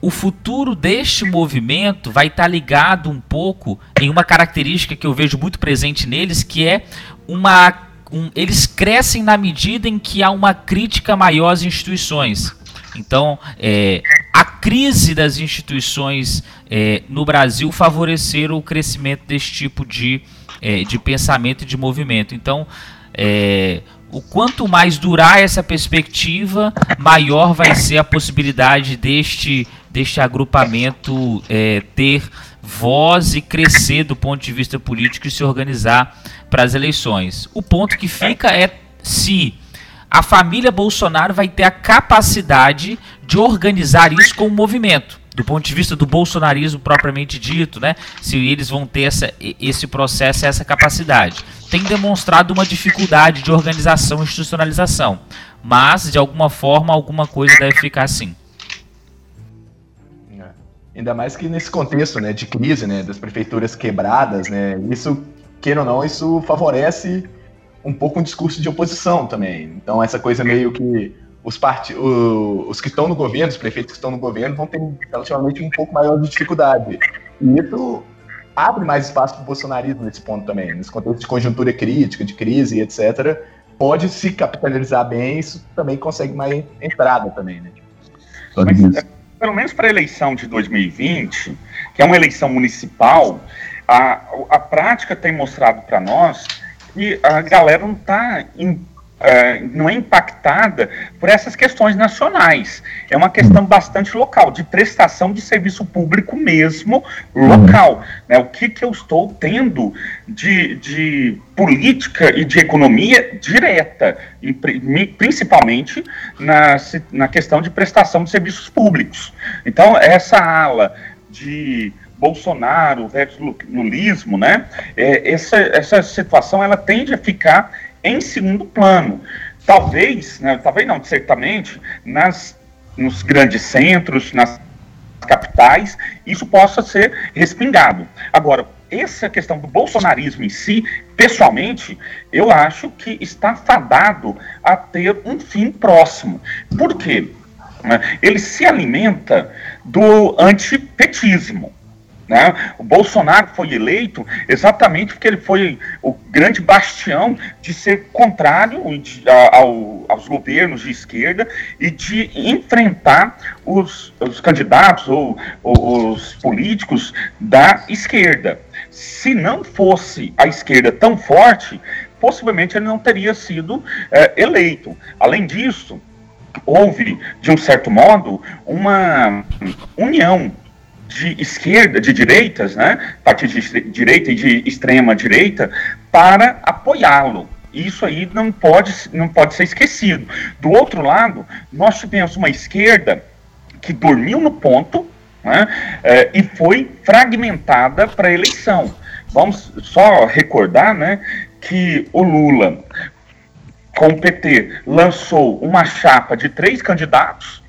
o futuro deste movimento vai estar ligado um pouco em uma característica que eu vejo muito presente neles, que é uma. Um, eles crescem na medida em que há uma crítica maior às instituições. Então, é, a crise das instituições é, no Brasil favoreceram o crescimento desse tipo de, é, de pensamento e de movimento. Então, é, o quanto mais durar essa perspectiva, maior vai ser a possibilidade deste, deste agrupamento é, ter voz e crescer do ponto de vista político e se organizar para as eleições. O ponto que fica é se a família Bolsonaro vai ter a capacidade de organizar isso como movimento do ponto de vista do bolsonarismo propriamente dito, né? Se eles vão ter essa, esse processo, essa capacidade. Tem demonstrado uma dificuldade de organização e institucionalização, mas de alguma forma alguma coisa deve ficar assim. É. Ainda mais que nesse contexto, né, de crise, né, das prefeituras quebradas, né, isso, queira ou não, isso favorece um pouco um discurso de oposição também. Então essa coisa meio que os, part... os que estão no governo, os prefeitos que estão no governo, vão ter relativamente um pouco maior de dificuldade. E isso abre mais espaço para o bolsonarismo nesse ponto também, nesse contexto de conjuntura crítica, de crise, etc. Pode se capitalizar bem, isso também consegue mais entrada também, né? Mas, é, pelo menos para a eleição de 2020, que é uma eleição municipal, a, a prática tem mostrado para nós que a galera não está é, não é impactada por essas questões nacionais. É uma questão bastante local, de prestação de serviço público mesmo local. Né? O que, que eu estou tendo de, de política e de economia direta, principalmente na, na questão de prestação de serviços públicos. Então, essa ala de Bolsonaro versus lulismo, né? É, essa, essa situação ela tende a ficar em segundo plano. Talvez, né, talvez não, certamente, nas, nos grandes centros, nas capitais, isso possa ser respingado. Agora, essa questão do bolsonarismo em si, pessoalmente, eu acho que está fadado a ter um fim próximo. Por quê? Ele se alimenta do antipetismo. Né? O Bolsonaro foi eleito exatamente porque ele foi o grande bastião de ser contrário ao, aos governos de esquerda e de enfrentar os, os candidatos ou, ou os políticos da esquerda. Se não fosse a esquerda tão forte, possivelmente ele não teria sido é, eleito. Além disso, houve, de um certo modo, uma união de esquerda, de direitas, né, partido de direita e de extrema direita, para apoiá-lo. Isso aí não pode, não pode ser esquecido. Do outro lado, nós tivemos uma esquerda que dormiu no ponto né, eh, e foi fragmentada para a eleição. Vamos só recordar né, que o Lula, com o PT, lançou uma chapa de três candidatos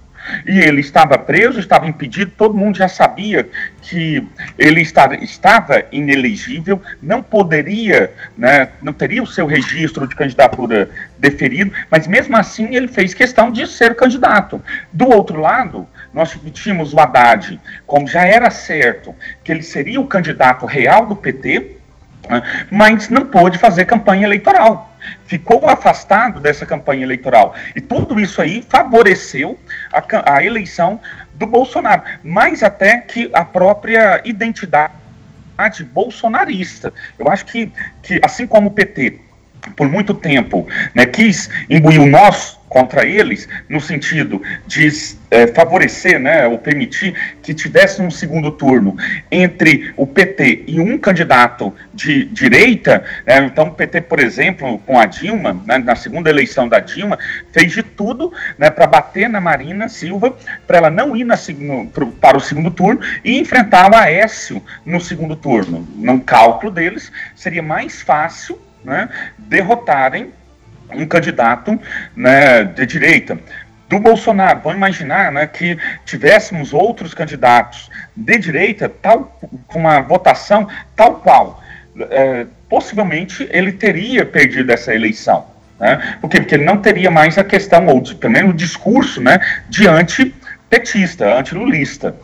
e ele estava preso, estava impedido, todo mundo já sabia que ele estava, estava inelegível, não poderia, né, não teria o seu registro de candidatura deferido, mas mesmo assim ele fez questão de ser candidato. Do outro lado, nós tínhamos o Haddad, como já era certo que ele seria o candidato real do PT, né, mas não pôde fazer campanha eleitoral ficou afastado dessa campanha eleitoral. E tudo isso aí favoreceu a, a eleição do Bolsonaro, mais até que a própria identidade bolsonarista. Eu acho que, que assim como o PT, por muito tempo, né, quis imbuir o nós contra eles, no sentido de é, favorecer, né, ou permitir que tivesse um segundo turno entre o PT e um candidato de direita. Né, então, o PT, por exemplo, com a Dilma, né, na segunda eleição da Dilma, fez de tudo né, para bater na Marina Silva, para ela não ir na, no, pro, para o segundo turno e enfrentar o Aécio no segundo turno. No cálculo deles, seria mais fácil né, derrotarem um candidato né, de direita. Do Bolsonaro, vamos imaginar né, que tivéssemos outros candidatos de direita, tal, com uma votação tal qual. É, possivelmente ele teria perdido essa eleição. Né? Por quê? Porque ele não teria mais a questão, ou pelo menos o discurso, né, de antipetista, antilulista.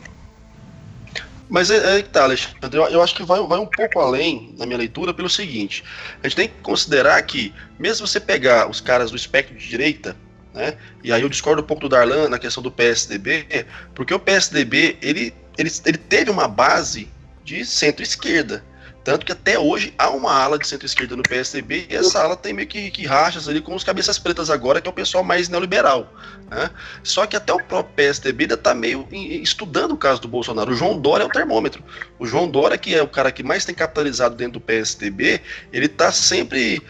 Mas é, é que tá, Alexandre, eu, eu, acho que vai, vai um pouco além na minha leitura pelo seguinte: a gente tem que considerar que, mesmo você pegar os caras do espectro de direita, né, e aí eu discordo um pouco do Darlan na questão do PSDB, porque o PSDB ele, ele, ele teve uma base de centro-esquerda. Tanto que até hoje há uma ala de centro-esquerda no PSDB e essa ala tem meio que, que, rachas ali com os cabeças pretas agora, que é o pessoal mais neoliberal. Né? Só que até o próprio PSDB ainda está meio estudando o caso do Bolsonaro. O João Dória é o termômetro. O João Dória, que é o cara que mais tem capitalizado dentro do PSDB, ele está sempre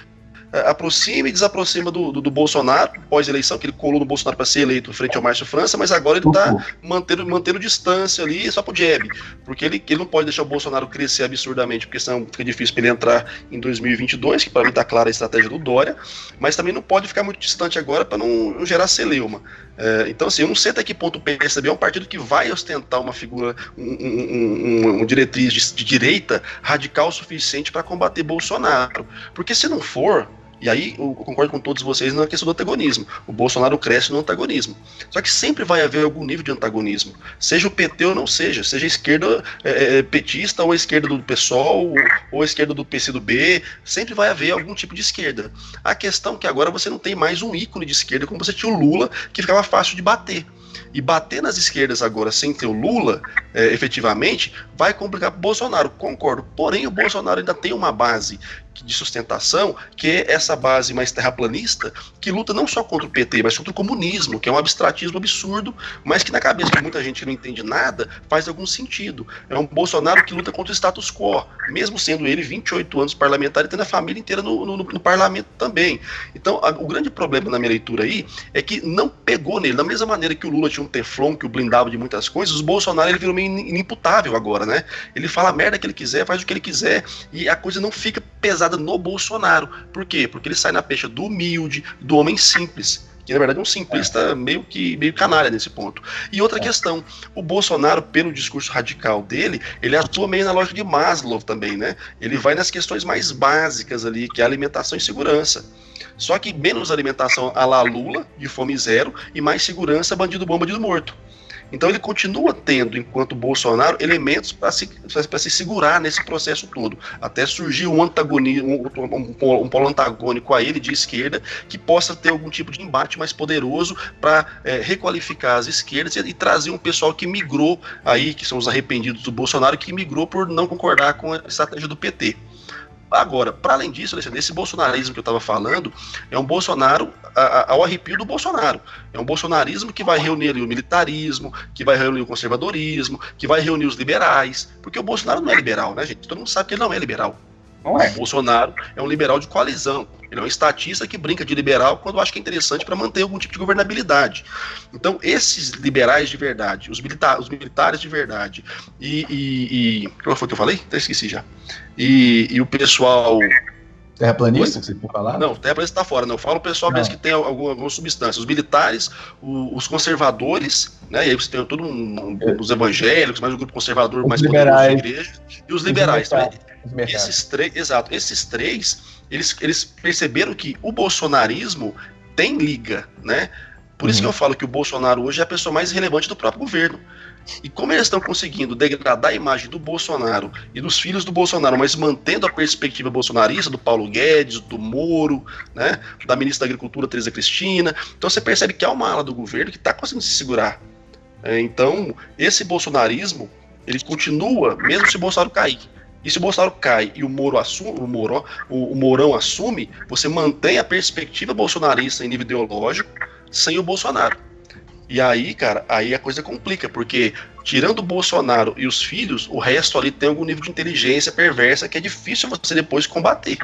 aproxima e desaproxima do, do, do Bolsonaro, pós-eleição, que ele colou no Bolsonaro para ser eleito frente ao Márcio França, mas agora ele está mantendo, mantendo distância ali só pro jab, porque ele, ele não pode deixar o Bolsonaro crescer absurdamente, porque senão fica difícil para ele entrar em 2022, que para mim está clara a estratégia do Dória, mas também não pode ficar muito distante agora para não, não, gerar celeuma. É, então, assim, eu não sei até que ponto o PSDB é um partido que vai ostentar uma figura, um, um, um, um diretriz de, de direita radical o suficiente para combater Bolsonaro. Porque se não for, e aí eu concordo com todos vocês na questão do antagonismo. O Bolsonaro cresce no antagonismo. Só que sempre vai haver algum nível de antagonismo. Seja o PT ou não seja, seja a esquerda é, é petista ou a esquerda do PSOL ou a esquerda do PCdoB, sempre vai haver algum tipo de esquerda. A questão é que agora você não tem mais um ícone de esquerda como você tinha o Lula, que ficava fácil de bater. E bater nas esquerdas agora sem ter o Lula, é, efetivamente, vai complicar o Bolsonaro. Concordo. Porém, o Bolsonaro ainda tem uma base de sustentação, que é essa base mais terraplanista, que luta não só contra o PT, mas contra o comunismo, que é um abstratismo absurdo, mas que na cabeça de muita gente que não entende nada, faz algum sentido. É um Bolsonaro que luta contra o status quo, mesmo sendo ele 28 anos parlamentar e tendo a família inteira no, no, no parlamento também. Então, a, o grande problema na minha leitura aí é que não pegou nele. Da mesma maneira que o Lula tinha um teflon que o blindava de muitas coisas, o Bolsonaro ele virou meio inimputável agora, né? Ele fala a merda que ele quiser, faz o que ele quiser, e a coisa não fica pesada no Bolsonaro. Por quê? Porque ele sai na pecha do humilde, do homem simples que na verdade é um simplista meio que meio canalha nesse ponto. E outra é. questão, o Bolsonaro, pelo discurso radical dele, ele atua meio na lógica de Maslow também, né? Ele vai nas questões mais básicas ali, que é alimentação e segurança. Só que menos alimentação a la Lula, de fome zero, e mais segurança, bandido bom, bandido morto. Então ele continua tendo, enquanto Bolsonaro, elementos para se, se segurar nesse processo todo. Até surgir um antagonismo, um, um, um, polo antagônico a ele de esquerda, que possa ter algum tipo de embate mais poderoso para é, requalificar as esquerdas e, e, trazer um pessoal que migrou aí, que são os arrependidos do Bolsonaro, que migrou por não concordar com a estratégia do PT. Agora, para além disso, esse bolsonarismo que eu estava falando é um Bolsonaro ao arrepio do Bolsonaro. É um bolsonarismo que vai reunir o militarismo, que vai reunir o conservadorismo, que vai reunir os liberais, porque o Bolsonaro não é liberal, né, gente? Todo mundo sabe que ele não é liberal. Não é. O Bolsonaro é um liberal de coalizão. Ele é um estatista que brinca de liberal quando acha que é interessante para manter algum tipo de governabilidade. Então, esses liberais de verdade, os, milita os militares de verdade, e, e, e. Como foi que eu falei? Até esqueci já. E, e o pessoal. Terraplanista, que você for falar? Não, terraplanista está fora, não. Eu falo o pessoal mesmo que tem alguma, alguma substância. Os militares, o, os conservadores, né? E aí você tem todo um, um, os evangélicos, mais um grupo conservador os mais liberais. poderoso da igreja, e os liberais. Os então, esses três, exato, esses três, eles, eles perceberam que o bolsonarismo tem liga, né? Por uhum. isso que eu falo que o Bolsonaro hoje é a pessoa mais relevante do próprio governo. E como eles estão conseguindo degradar a imagem do Bolsonaro e dos filhos do Bolsonaro, mas mantendo a perspectiva bolsonarista do Paulo Guedes, do Moro, né, da ministra da Agricultura, Teresa Cristina, então você percebe que há uma ala do governo que está conseguindo se segurar. É, então, esse bolsonarismo, ele continua, mesmo se o Bolsonaro cair. E se o Bolsonaro cai e o Moro assume, o, Moro, o, o Mourão assume, você mantém a perspectiva bolsonarista em nível ideológico sem o Bolsonaro. E aí, cara, aí a coisa complica, porque tirando o Bolsonaro e os filhos, o resto ali tem algum nível de inteligência perversa que é difícil você depois combater.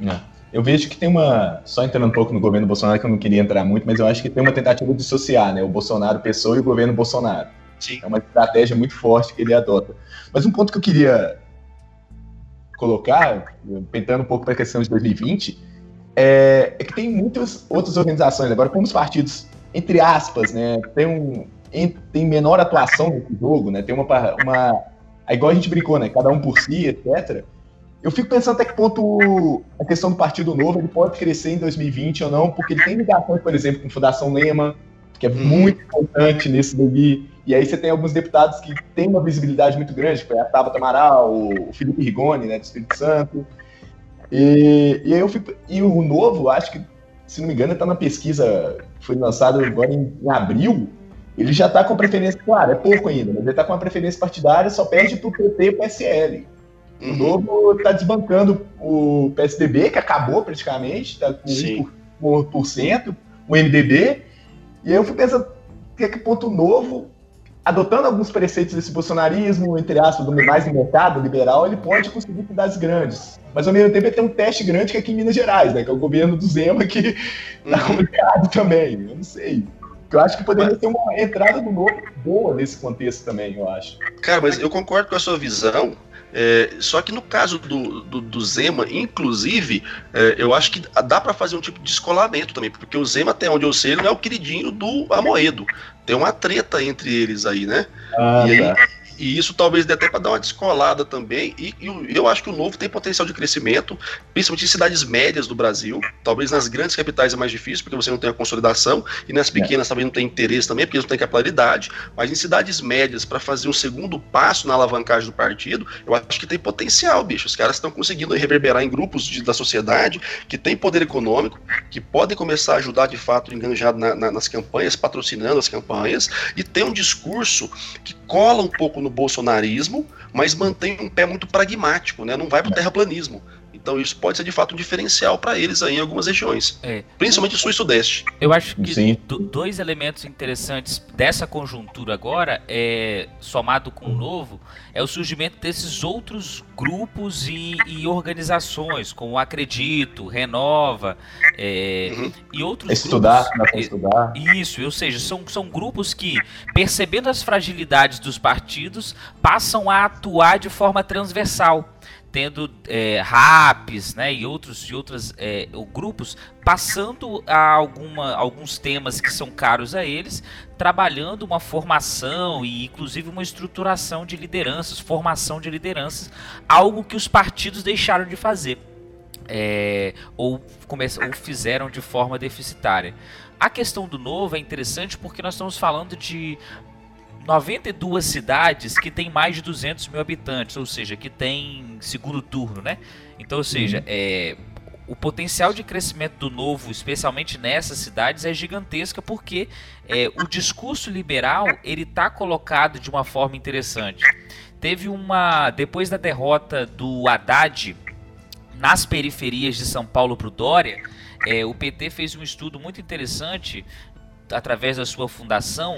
É. Eu vejo que tem uma. Só entrando um pouco no governo Bolsonaro, que eu não queria entrar muito, mas eu acho que tem uma tentativa de dissociar, né? O Bolsonaro pessoa e o governo Bolsonaro. Sim. É uma estratégia muito forte que ele adota. Mas um ponto que eu queria colocar, tentando um pouco para a questão de 2020, é, é, que tem muitas outras organizações, agora como os partidos entre aspas, né, tem, um, tem menor atuação nesse jogo, né, tem uma, uma é igual a gente brincou, né, cada um por si, etc. Eu fico pensando até que ponto a questão do Partido Novo ele pode crescer em 2020 ou não, porque ele tem ligações, por exemplo, com Fundação Lema, que é uhum. muito importante nesse daí. E aí você tem alguns deputados que têm uma visibilidade muito grande, foi a Tabata Amaral, o Felipe Rigoni, né, do Espírito Santo. E, e aí eu fico, e o Novo, acho que se não me engano, está na pesquisa foi lançada agora em, em abril. Ele já está com preferência, claro, é pouco ainda, mas ele está com uma preferência partidária, só perde para o PT e o PSL. O uhum. Novo está desbancando o PSDB, que acabou praticamente, está com Sim. 1%, o MDB. E aí eu fui pensando, que é que ponto novo adotando alguns preceitos desse bolsonarismo, entre aspas, do mais mercado liberal, ele pode conseguir cidades grandes. Mas ao mesmo tempo ele tem um teste grande que é aqui em Minas Gerais, né? Que é o governo do Zema que tá uhum. complicado também. Eu não sei. Eu acho que poderia ter uma entrada do novo boa nesse contexto também, eu acho. Cara, mas eu concordo com a sua visão. É, só que no caso do, do, do Zema, inclusive, é, eu acho que dá para fazer um tipo de descolamento também, porque o Zema, até onde eu sei, não é o queridinho do Amoedo. Tem uma treta entre eles aí, né? Ah, e tá. E isso talvez dê até para dar uma descolada também. E, e, eu acho que o novo tem potencial de crescimento, principalmente em cidades médias do Brasil. Talvez nas grandes capitais é mais difícil, porque você não tem a consolidação, e nas é. pequenas é. talvez não tem interesse também, porque eles não têm capilaridade. Mas em cidades médias, para fazer um segundo passo na alavancagem do partido, eu acho que tem potencial, bicho. Os caras estão conseguindo reverberar em grupos de, da sociedade que têm poder econômico, que podem começar a ajudar de fato enganjado na, na, nas campanhas, patrocinando as campanhas, e tem um discurso que cola um pouco no bolsonarismo, mas mantém um pé muito pragmático, né? Não vai para o é. terraplanismo. Então isso pode ser de fato um diferencial para eles aí em algumas regiões, é. principalmente sul e sudeste. Eu acho que dois elementos interessantes dessa conjuntura agora, é, somado com o novo, é o surgimento desses outros grupos e, e organizações, como Acredito, Renova é, uhum. e outros estudar, grupos. É, estudar. Isso, ou seja, são, são grupos que, percebendo as fragilidades dos partidos, passam a atuar de forma transversal tendo é, RAPs né, e outros e outros é, grupos passando a alguma, alguns temas que são caros a eles, trabalhando uma formação e inclusive uma estruturação de lideranças, formação de lideranças, algo que os partidos deixaram de fazer. É, ou, ou fizeram de forma deficitária. A questão do novo é interessante porque nós estamos falando de 92 cidades que tem mais de 200 mil habitantes, ou seja, que tem segundo turno, né? Então, ou seja, uhum. é, o potencial de crescimento do novo, especialmente nessas cidades, é gigantesca porque é, o discurso liberal ele está colocado de uma forma interessante. Teve uma depois da derrota do Haddad nas periferias de São Paulo para o Dória, é, o PT fez um estudo muito interessante através da sua fundação,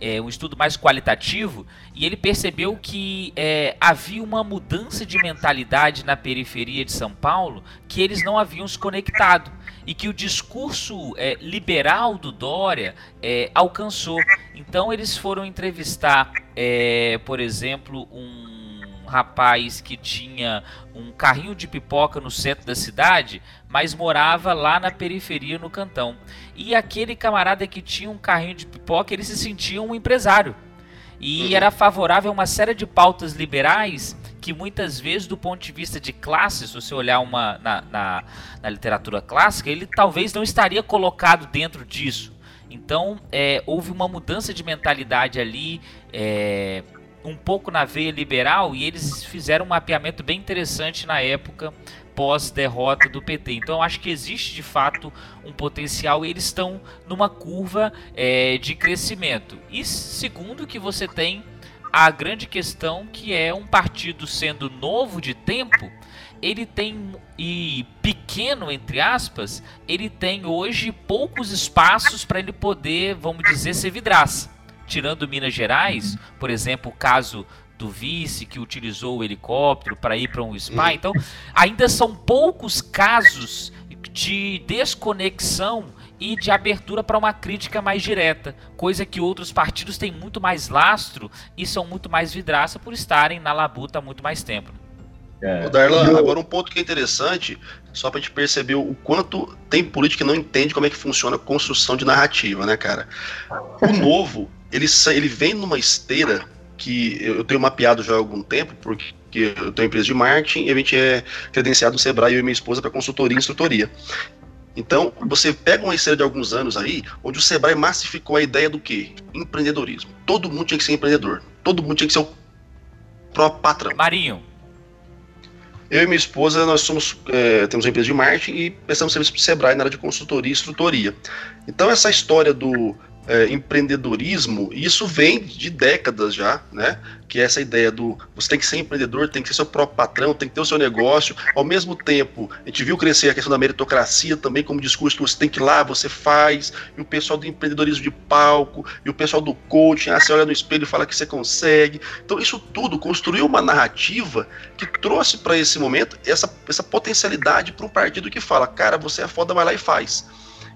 é, um estudo mais qualitativo, e ele percebeu que é, havia uma mudança de mentalidade na periferia de São Paulo que eles não haviam se conectado e que o discurso é, liberal do Dória é, alcançou. Então eles foram entrevistar, é, por exemplo, um rapaz que tinha um carrinho de pipoca no centro da cidade, mas morava lá na periferia, no cantão. E aquele camarada que tinha um carrinho de pipoca, ele se sentia um empresário. E uhum. era favorável a uma série de pautas liberais que muitas vezes, do ponto de vista de classe, se você olhar uma na, na, na literatura clássica, ele talvez não estaria colocado dentro disso. Então, é, houve uma mudança de mentalidade ali, é, um pouco na veia liberal e eles fizeram um mapeamento bem interessante na época pós-derrota do PT. Então acho que existe de fato um potencial e eles estão numa curva é, de crescimento. E segundo que você tem a grande questão que é um partido sendo novo de tempo, ele tem e pequeno entre aspas, ele tem hoje poucos espaços para ele poder, vamos dizer, ser vidraça tirando Minas Gerais, por exemplo, o caso do vice que utilizou o helicóptero para ir para um spa. Então, ainda são poucos casos de desconexão e de abertura para uma crítica mais direta, coisa que outros partidos têm muito mais lastro e são muito mais vidraça por estarem na labuta há muito mais tempo. É. Darlan, agora um ponto que é interessante, só pra gente perceber o quanto tem política que não entende como é que funciona a construção de narrativa, né, cara? O novo, ele, ele vem numa esteira que eu tenho mapeado já há algum tempo, porque eu tenho empresa de marketing e a gente é credenciado no Sebrae, eu e minha esposa, para consultoria e instrutoria. Então, você pega uma esteira de alguns anos aí, onde o Sebrae massificou a ideia do quê? Empreendedorismo. Todo mundo tinha que ser empreendedor. Todo mundo tinha que ser o próprio patrão. Marinho. Eu e minha esposa, nós somos, é, temos uma empresa de marketing e prestamos serviço para o Sebrae na área de consultoria e instrutoria. Então, essa história do é, empreendedorismo, e isso vem de décadas já, né? Que é essa ideia do você tem que ser empreendedor, tem que ser seu próprio patrão, tem que ter o seu negócio. Ao mesmo tempo, a gente viu crescer a questão da meritocracia também como discurso que você tem que ir lá, você faz, e o pessoal do empreendedorismo de palco, e o pessoal do coaching, ah, você olha no espelho e fala que você consegue. Então, isso tudo construiu uma narrativa que trouxe para esse momento essa, essa potencialidade para um partido que fala, cara, você é foda, vai lá e faz.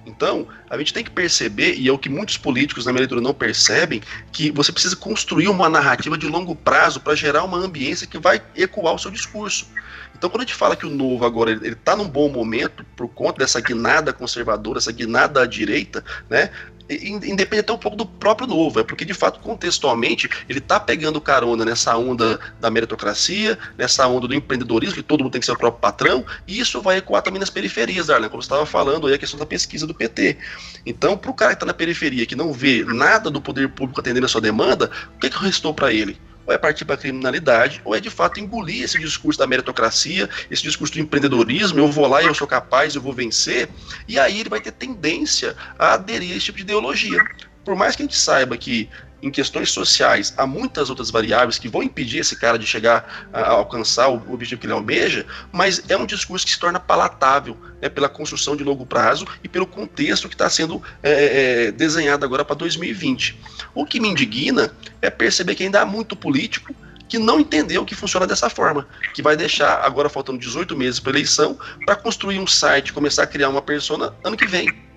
Então, a gente tem que perceber, e é o que muitos políticos na minha leitura não percebem, que você precisa construir uma narrativa de longo prazo para gerar uma ambiência que vai ecoar o seu discurso. Então, quando a gente fala que o novo agora ele está num bom momento por conta dessa guinada conservadora, essa guinada à direita, né? independe até um pouco do próprio novo, é porque de fato, contextualmente, ele está pegando carona nessa onda da meritocracia, nessa onda do empreendedorismo, que todo mundo tem que ser o próprio patrão, e isso vai ecoar também nas periferias, Darlan, como você estava falando aí, a questão da pesquisa do PT. Então, para o cara que está na periferia, que não vê nada do poder público atendendo a sua demanda, o que, que restou para ele? Ou é partir para a criminalidade, ou é de fato engolir esse discurso da meritocracia, esse discurso do empreendedorismo, eu vou lá e eu sou capaz, eu vou vencer, e aí ele vai ter tendência a aderir a esse tipo de ideologia. Por mais que a gente saiba que em questões sociais há muitas outras variáveis que vão impedir esse cara de chegar a alcançar o objetivo que ele almeja, mas é um discurso que se torna palatável né, pela construção de longo prazo e pelo contexto que está sendo é, é, desenhado agora para 2020. O que me indigna é perceber que ainda há muito político que não entendeu que funciona dessa forma, que vai deixar, agora faltando 18 meses para eleição, para construir um site, começar a criar uma persona ano que vem.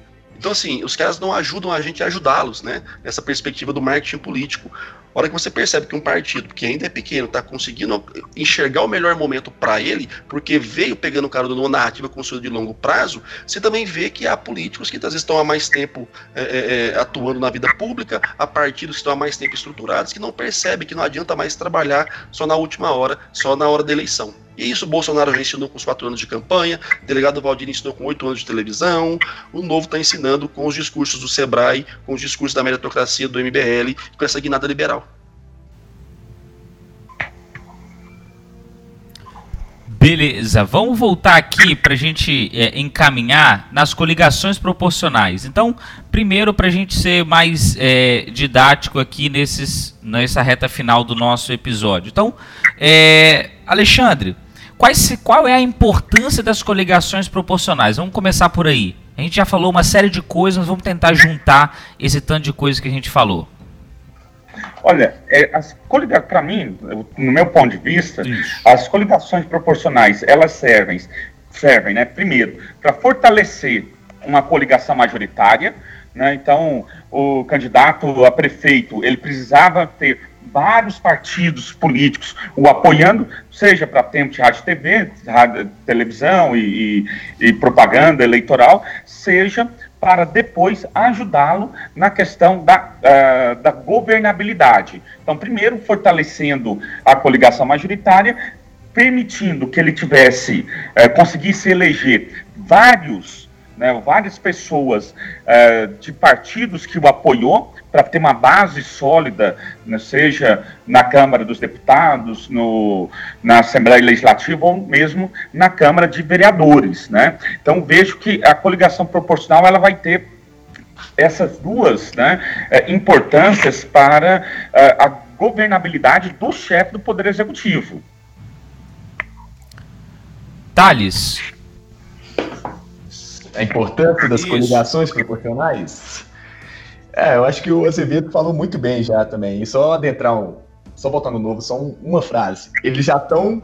Então, assim, os caras não ajudam a gente a ajudá-los, né? Nessa perspectiva do marketing político. A hora que você percebe que um partido que ainda é pequeno está conseguindo enxergar o melhor momento para ele, porque veio pegando o cara de uma narrativa construída de longo prazo, você também vê que há políticos que às vezes estão há mais tempo é, é, é, atuando na vida pública, há partidos que estão há mais tempo estruturados, que não percebem que não adianta mais trabalhar só na última hora, só na hora da eleição. E isso Bolsonaro já ensinou com os quatro anos de campanha, o delegado Valdir ensinou com oito anos de televisão, o Novo está ensinando com os discursos do Sebrae, com os discursos da meritocracia do MBL, com essa guinada liberal. Beleza, vamos voltar aqui para a gente é, encaminhar nas coligações proporcionais. Então, primeiro, para a gente ser mais é, didático aqui nesses, nessa reta final do nosso episódio. Então, é, Alexandre, quais, qual é a importância das coligações proporcionais? Vamos começar por aí. A gente já falou uma série de coisas, mas vamos tentar juntar esse tanto de coisas que a gente falou. Olha, é, para mim, no meu ponto de vista, Isso. as coligações proporcionais, elas servem, servem, né, primeiro, para fortalecer uma coligação majoritária, né, então o candidato a prefeito, ele precisava ter vários partidos políticos o apoiando, seja para tempo de rádio e TV, rádio, televisão e, e, e propaganda eleitoral, seja para depois ajudá-lo na questão da, uh, da governabilidade. Então, primeiro, fortalecendo a coligação majoritária, permitindo que ele tivesse, uh, conseguisse eleger vários, né, várias pessoas uh, de partidos que o apoiou, para ter uma base sólida, né, seja na Câmara dos Deputados, no, na Assembleia Legislativa ou mesmo na Câmara de Vereadores. Né? Então vejo que a coligação proporcional ela vai ter essas duas né, eh, importâncias para uh, a governabilidade do chefe do Poder Executivo. Thales. A importância das Isso. coligações proporcionais? É, eu acho que o Azevedo falou muito bem já também. E só adentrar um. Só botar no novo, só um, uma frase. Eles já estão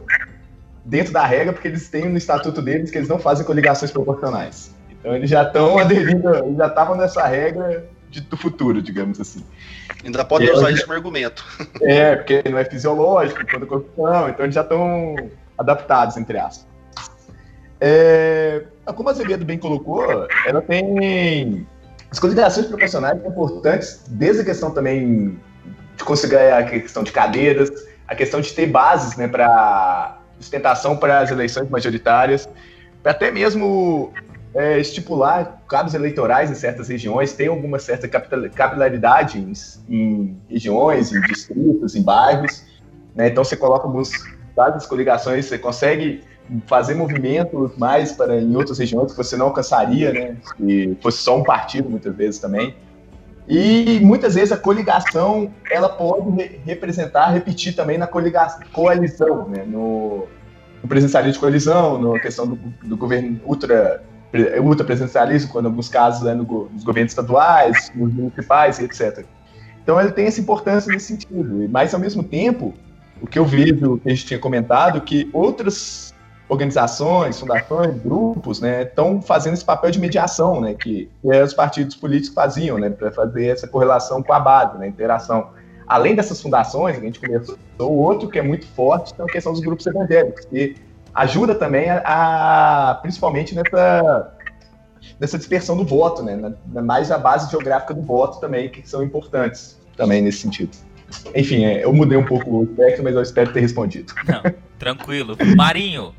dentro da regra porque eles têm no estatuto deles que eles não fazem coligações proporcionais. Então eles já estão aderindo, eles já estavam nessa regra de, do futuro, digamos assim. Ainda podem usar isso como argumento. É, porque não é fisiológico, toda corrupção, então eles já estão adaptados, entre aspas. É, como a Azevedo bem colocou, ela tem as coligações profissionais importantes, desde a questão também de conseguir a questão de cadeiras, a questão de ter bases né, para sustentação para as eleições majoritárias, até mesmo é, estipular cabos eleitorais em certas regiões, tem alguma certa capilaridade em, em regiões, em distritos, em bairros. Né? Então você coloca alguns das coligações, você consegue fazer movimentos mais para em outras regiões que você não alcançaria, né? Se fosse só um partido, muitas vezes também. E muitas vezes a coligação ela pode re representar, repetir também na coalizão, né? No, no presencialismo de coalizão, na questão do, do governo ultra ultra presencialismo, quando em alguns casos é no, nos governos estaduais, nos municipais e etc. Então ele tem essa importância nesse sentido. Mas ao mesmo tempo, o que eu vejo, que a gente tinha comentado, que outras organizações, fundações, grupos, né, estão fazendo esse papel de mediação, né, que, que os partidos políticos faziam, né, para fazer essa correlação com a base, né, interação. Além dessas fundações, a gente começou, outro que é muito forte é a questão dos grupos evangélicos, que ajuda também a, a principalmente nessa, nessa dispersão do voto, né, na, mais a base geográfica do voto também, que são importantes também nesse sentido. Enfim, é, eu mudei um pouco o espectro, mas eu espero ter respondido. Não, tranquilo. Marinho.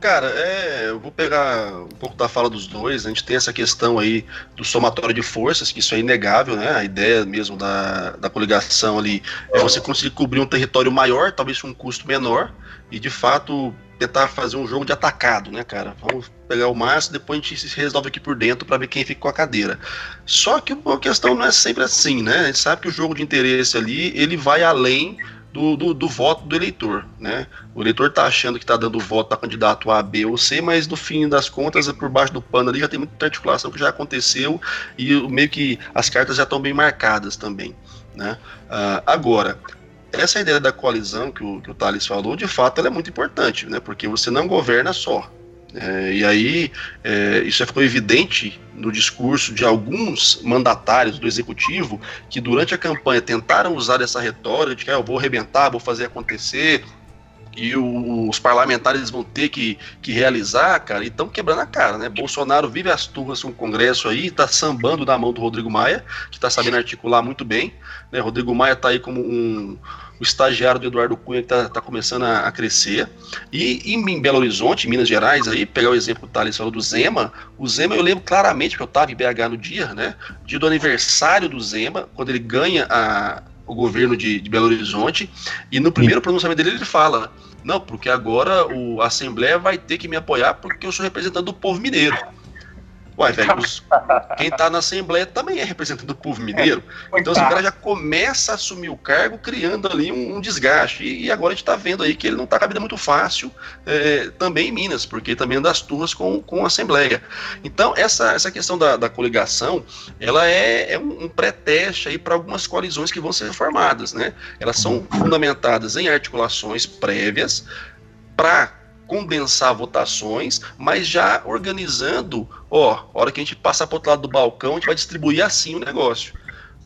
Cara, é, eu vou pegar um pouco da fala dos dois. A gente tem essa questão aí do somatório de forças, que isso é inegável, né? A ideia mesmo da, da coligação ali é você conseguir cobrir um território maior, talvez com um custo menor, e de fato tentar fazer um jogo de atacado, né, cara? Vamos pegar o máximo, depois a gente se resolve aqui por dentro para ver quem fica com a cadeira. Só que a questão não é sempre assim, né? A gente sabe que o jogo de interesse ali, ele vai além do, do, do, voto do eleitor, né? O eleitor tá achando que tá dando voto para candidato A, B ou C, mas no fim das contas, por baixo do pano ali já tem muita articulação que já aconteceu e meio que as cartas já estão bem marcadas também, né? Uh, agora, essa ideia da coalizão que o, que o Thales falou, de fato, ela é muito importante, né? Porque você não governa só. É, e aí, é, isso ficou evidente no discurso de alguns mandatários do executivo que durante a campanha tentaram usar essa retórica de que ah, eu vou arrebentar, vou fazer acontecer, e os parlamentares vão ter que, que realizar, cara, e estão quebrando a cara, né? Bolsonaro vive as turras com o Congresso aí, tá sambando na mão do Rodrigo Maia, que tá sabendo articular muito bem, né? Rodrigo Maia tá aí como um o estagiário do Eduardo Cunha que tá, tá começando a, a, crescer. E, e em Belo Horizonte, em Minas Gerais, aí, pegar o exemplo que o Thales falou do Zema, o Zema eu lembro claramente que eu estava em BH no dia, né? Dia do aniversário do Zema, quando ele ganha a, o governo de, de Belo Horizonte, e no primeiro pronunciamento dele ele fala: não, porque agora o, a Assembleia vai ter que me apoiar porque eu sou representante do povo mineiro. Ué, velho, os, quem tá na Assembleia também é representante do povo mineiro. É, então, assim, o cara já começa a assumir o cargo criando ali um, um desgaste. E, e, agora a gente tá vendo aí que ele não tá vida muito fácil é, também em Minas, porque também anda as turras com, com a Assembleia. Então, essa, essa questão da, da coligação, ela é, é um, um pré-teste aí para algumas coalizões que vão ser formadas, né? Elas são fundamentadas em articulações prévias para condensar votações, mas já organizando, ó, a hora que a gente passar para outro lado do balcão, a gente vai distribuir assim o negócio.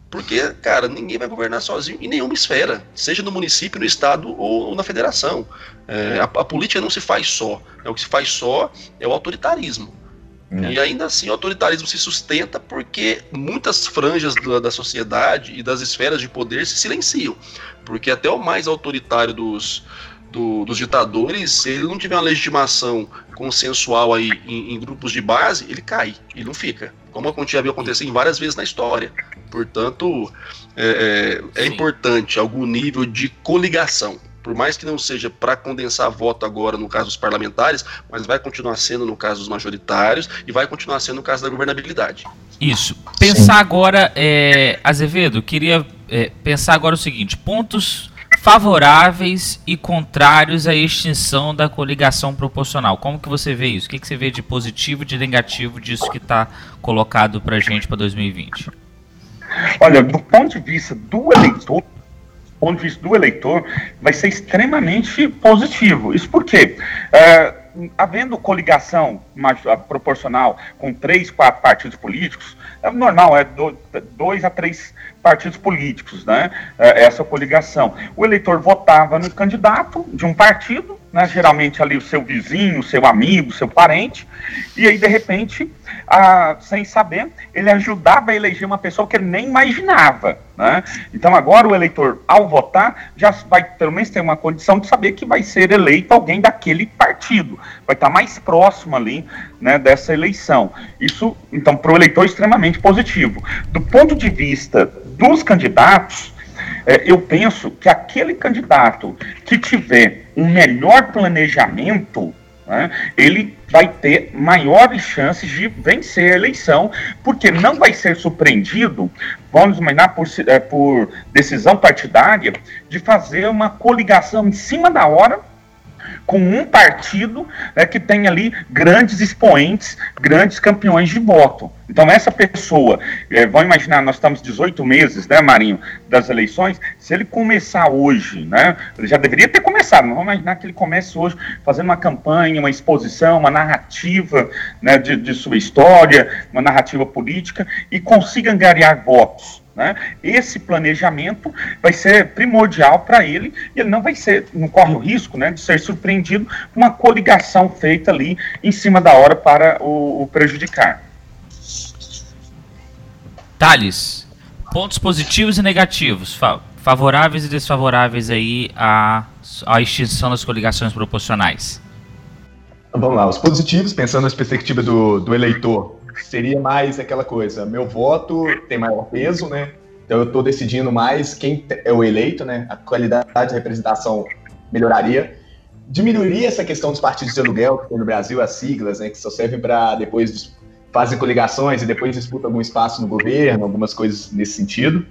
Porque, cara, ninguém vai governar sozinho em nenhuma esfera, seja no município, no estado ou na federação. É, a, a, política não se faz só. É, o que se faz só é o autoritarismo. É. E ainda assim o autoritarismo se sustenta porque muitas franjas da, da sociedade e das esferas de poder se silenciam. Porque até o mais autoritário dos, do, dos ditadores, se ele não tiver uma legitimação consensual aí em, em, grupos de base, ele cai, ele não fica. Como já viu acontecer várias vezes na história. Portanto, é, é, é importante algum nível de coligação. Por mais que não seja para condensar voto agora no caso dos parlamentares, mas vai continuar sendo no caso dos majoritários e vai continuar sendo no caso da governabilidade. Isso. Pensar Sim. agora, é, Azevedo, queria é, pensar agora o seguinte: pontos favoráveis e contrários à extinção da coligação proporcional. Como que você vê isso? O que, que você vê de positivo e de negativo disso que está colocado para a gente para 2020? Olha, do ponto de vista do eleitor, ponto de vista do eleitor, vai ser extremamente positivo. Isso porque, é, havendo coligação proporcional com três, quatro partidos políticos, é normal, é dois a três partidos políticos, né? É, essa coligação. O eleitor votava no candidato de um partido, né? geralmente ali o seu vizinho, o seu amigo, o seu parente, e aí de repente, a, sem saber, ele ajudava a eleger uma pessoa que ele nem imaginava. Né? Então agora o eleitor, ao votar, já vai pelo menos ter uma condição de saber que vai ser eleito alguém daquele partido, vai estar mais próximo ali né, dessa eleição. Isso, então, para o eleitor, é extremamente positivo. Do ponto de vista dos candidatos, é, eu penso que aquele candidato que tiver um melhor planejamento, né, ele vai ter maiores chances de vencer a eleição, porque não vai ser surpreendido, vamos imaginar por, é, por decisão partidária, de fazer uma coligação em cima da hora com um partido né, que tem ali grandes expoentes, grandes campeões de voto. Então, essa pessoa, é, vamos imaginar, nós estamos 18 meses, né, Marinho, das eleições, se ele começar hoje, né, ele já deveria ter começado, mas vamos imaginar que ele comece hoje fazendo uma campanha, uma exposição, uma narrativa né, de, de sua história, uma narrativa política, e consiga angariar votos. Né? Esse planejamento vai ser primordial para ele e ele não vai ser, não corre o risco né, de ser surpreendido com uma coligação feita ali em cima da hora para o, o prejudicar. Thales, pontos positivos e negativos, favoráveis e desfavoráveis aí à, à extinção das coligações proporcionais. Vamos lá, os positivos, pensando na perspectiva do, do eleitor, seria mais aquela coisa, meu voto tem maior peso, né? Então eu estou decidindo mais quem é o eleito, né? A qualidade de representação melhoraria. Diminuiria essa questão dos partidos de aluguel que tem no Brasil, as siglas, né? Que só servem para depois fazem coligações e depois disputam algum espaço no governo, algumas coisas nesse sentido.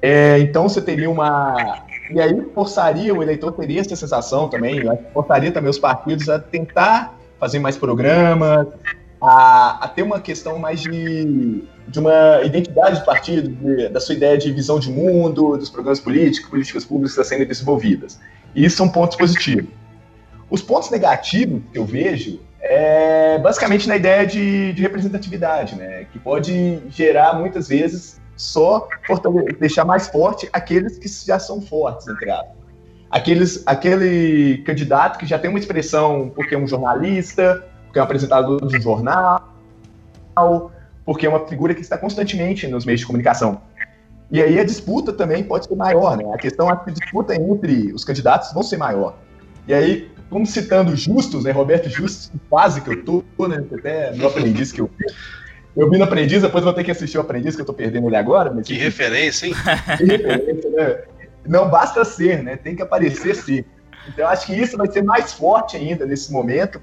É, então você teria uma. E aí forçaria, o eleitor teria essa sensação também, forçaria também os partidos a tentar fazer mais programas, a, a ter uma questão mais de, de uma identidade de partido, de, da sua ideia de visão de mundo, dos programas políticos, políticas públicas sendo desenvolvidas. E isso são pontos positivos. Os pontos negativos que eu vejo é basicamente na ideia de, de representatividade, né? que pode gerar muitas vezes só deixar mais forte aqueles que já são fortes, entre aspas. aqueles, aquele candidato que já tem uma expressão porque é um jornalista, porque é um apresentador de um jornal, porque é uma figura que está constantemente nos meios de comunicação. E aí a disputa também pode ser maior, né? A questão é que a disputa entre os candidatos vão ser maior. E aí, como citando Justus, né? Roberto Justus, quase que eu tô, né? Até no aprendiz que eu eu vi no Aprendiz, depois vou ter que assistir o Aprendiz, que eu tô perdendo ele agora. Mas, que referência, hein? Que referência, né? Não basta ser, né? Tem que aparecer ser. Então, acho que isso vai ser mais forte ainda nesse momento,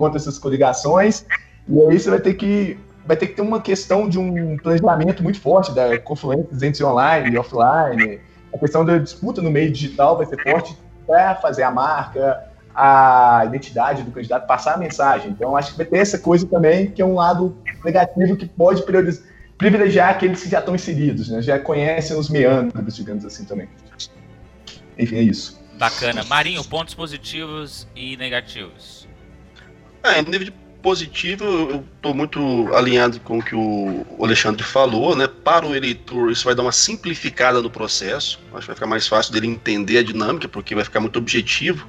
contra essas coligações. E aí você vai ter que vai ter que ter uma questão de um planejamento muito forte da confluência entre online e offline. A questão da disputa no meio digital vai ser forte para fazer a marca, a identidade do candidato, passar a mensagem. Então, acho que vai ter essa coisa também, que é um lado negativo que pode privilegiar aqueles que já estão inseridos, né? já conhecem os meandros, digamos assim, também. Enfim, é isso. Bacana. Marinho, pontos positivos e negativos. É, em nível de positivo, eu estou muito alinhado com o que o Alexandre falou, né? Para o eleitor, isso vai dar uma simplificada no processo. Acho que vai ficar mais fácil dele entender a dinâmica, porque vai ficar muito objetivo.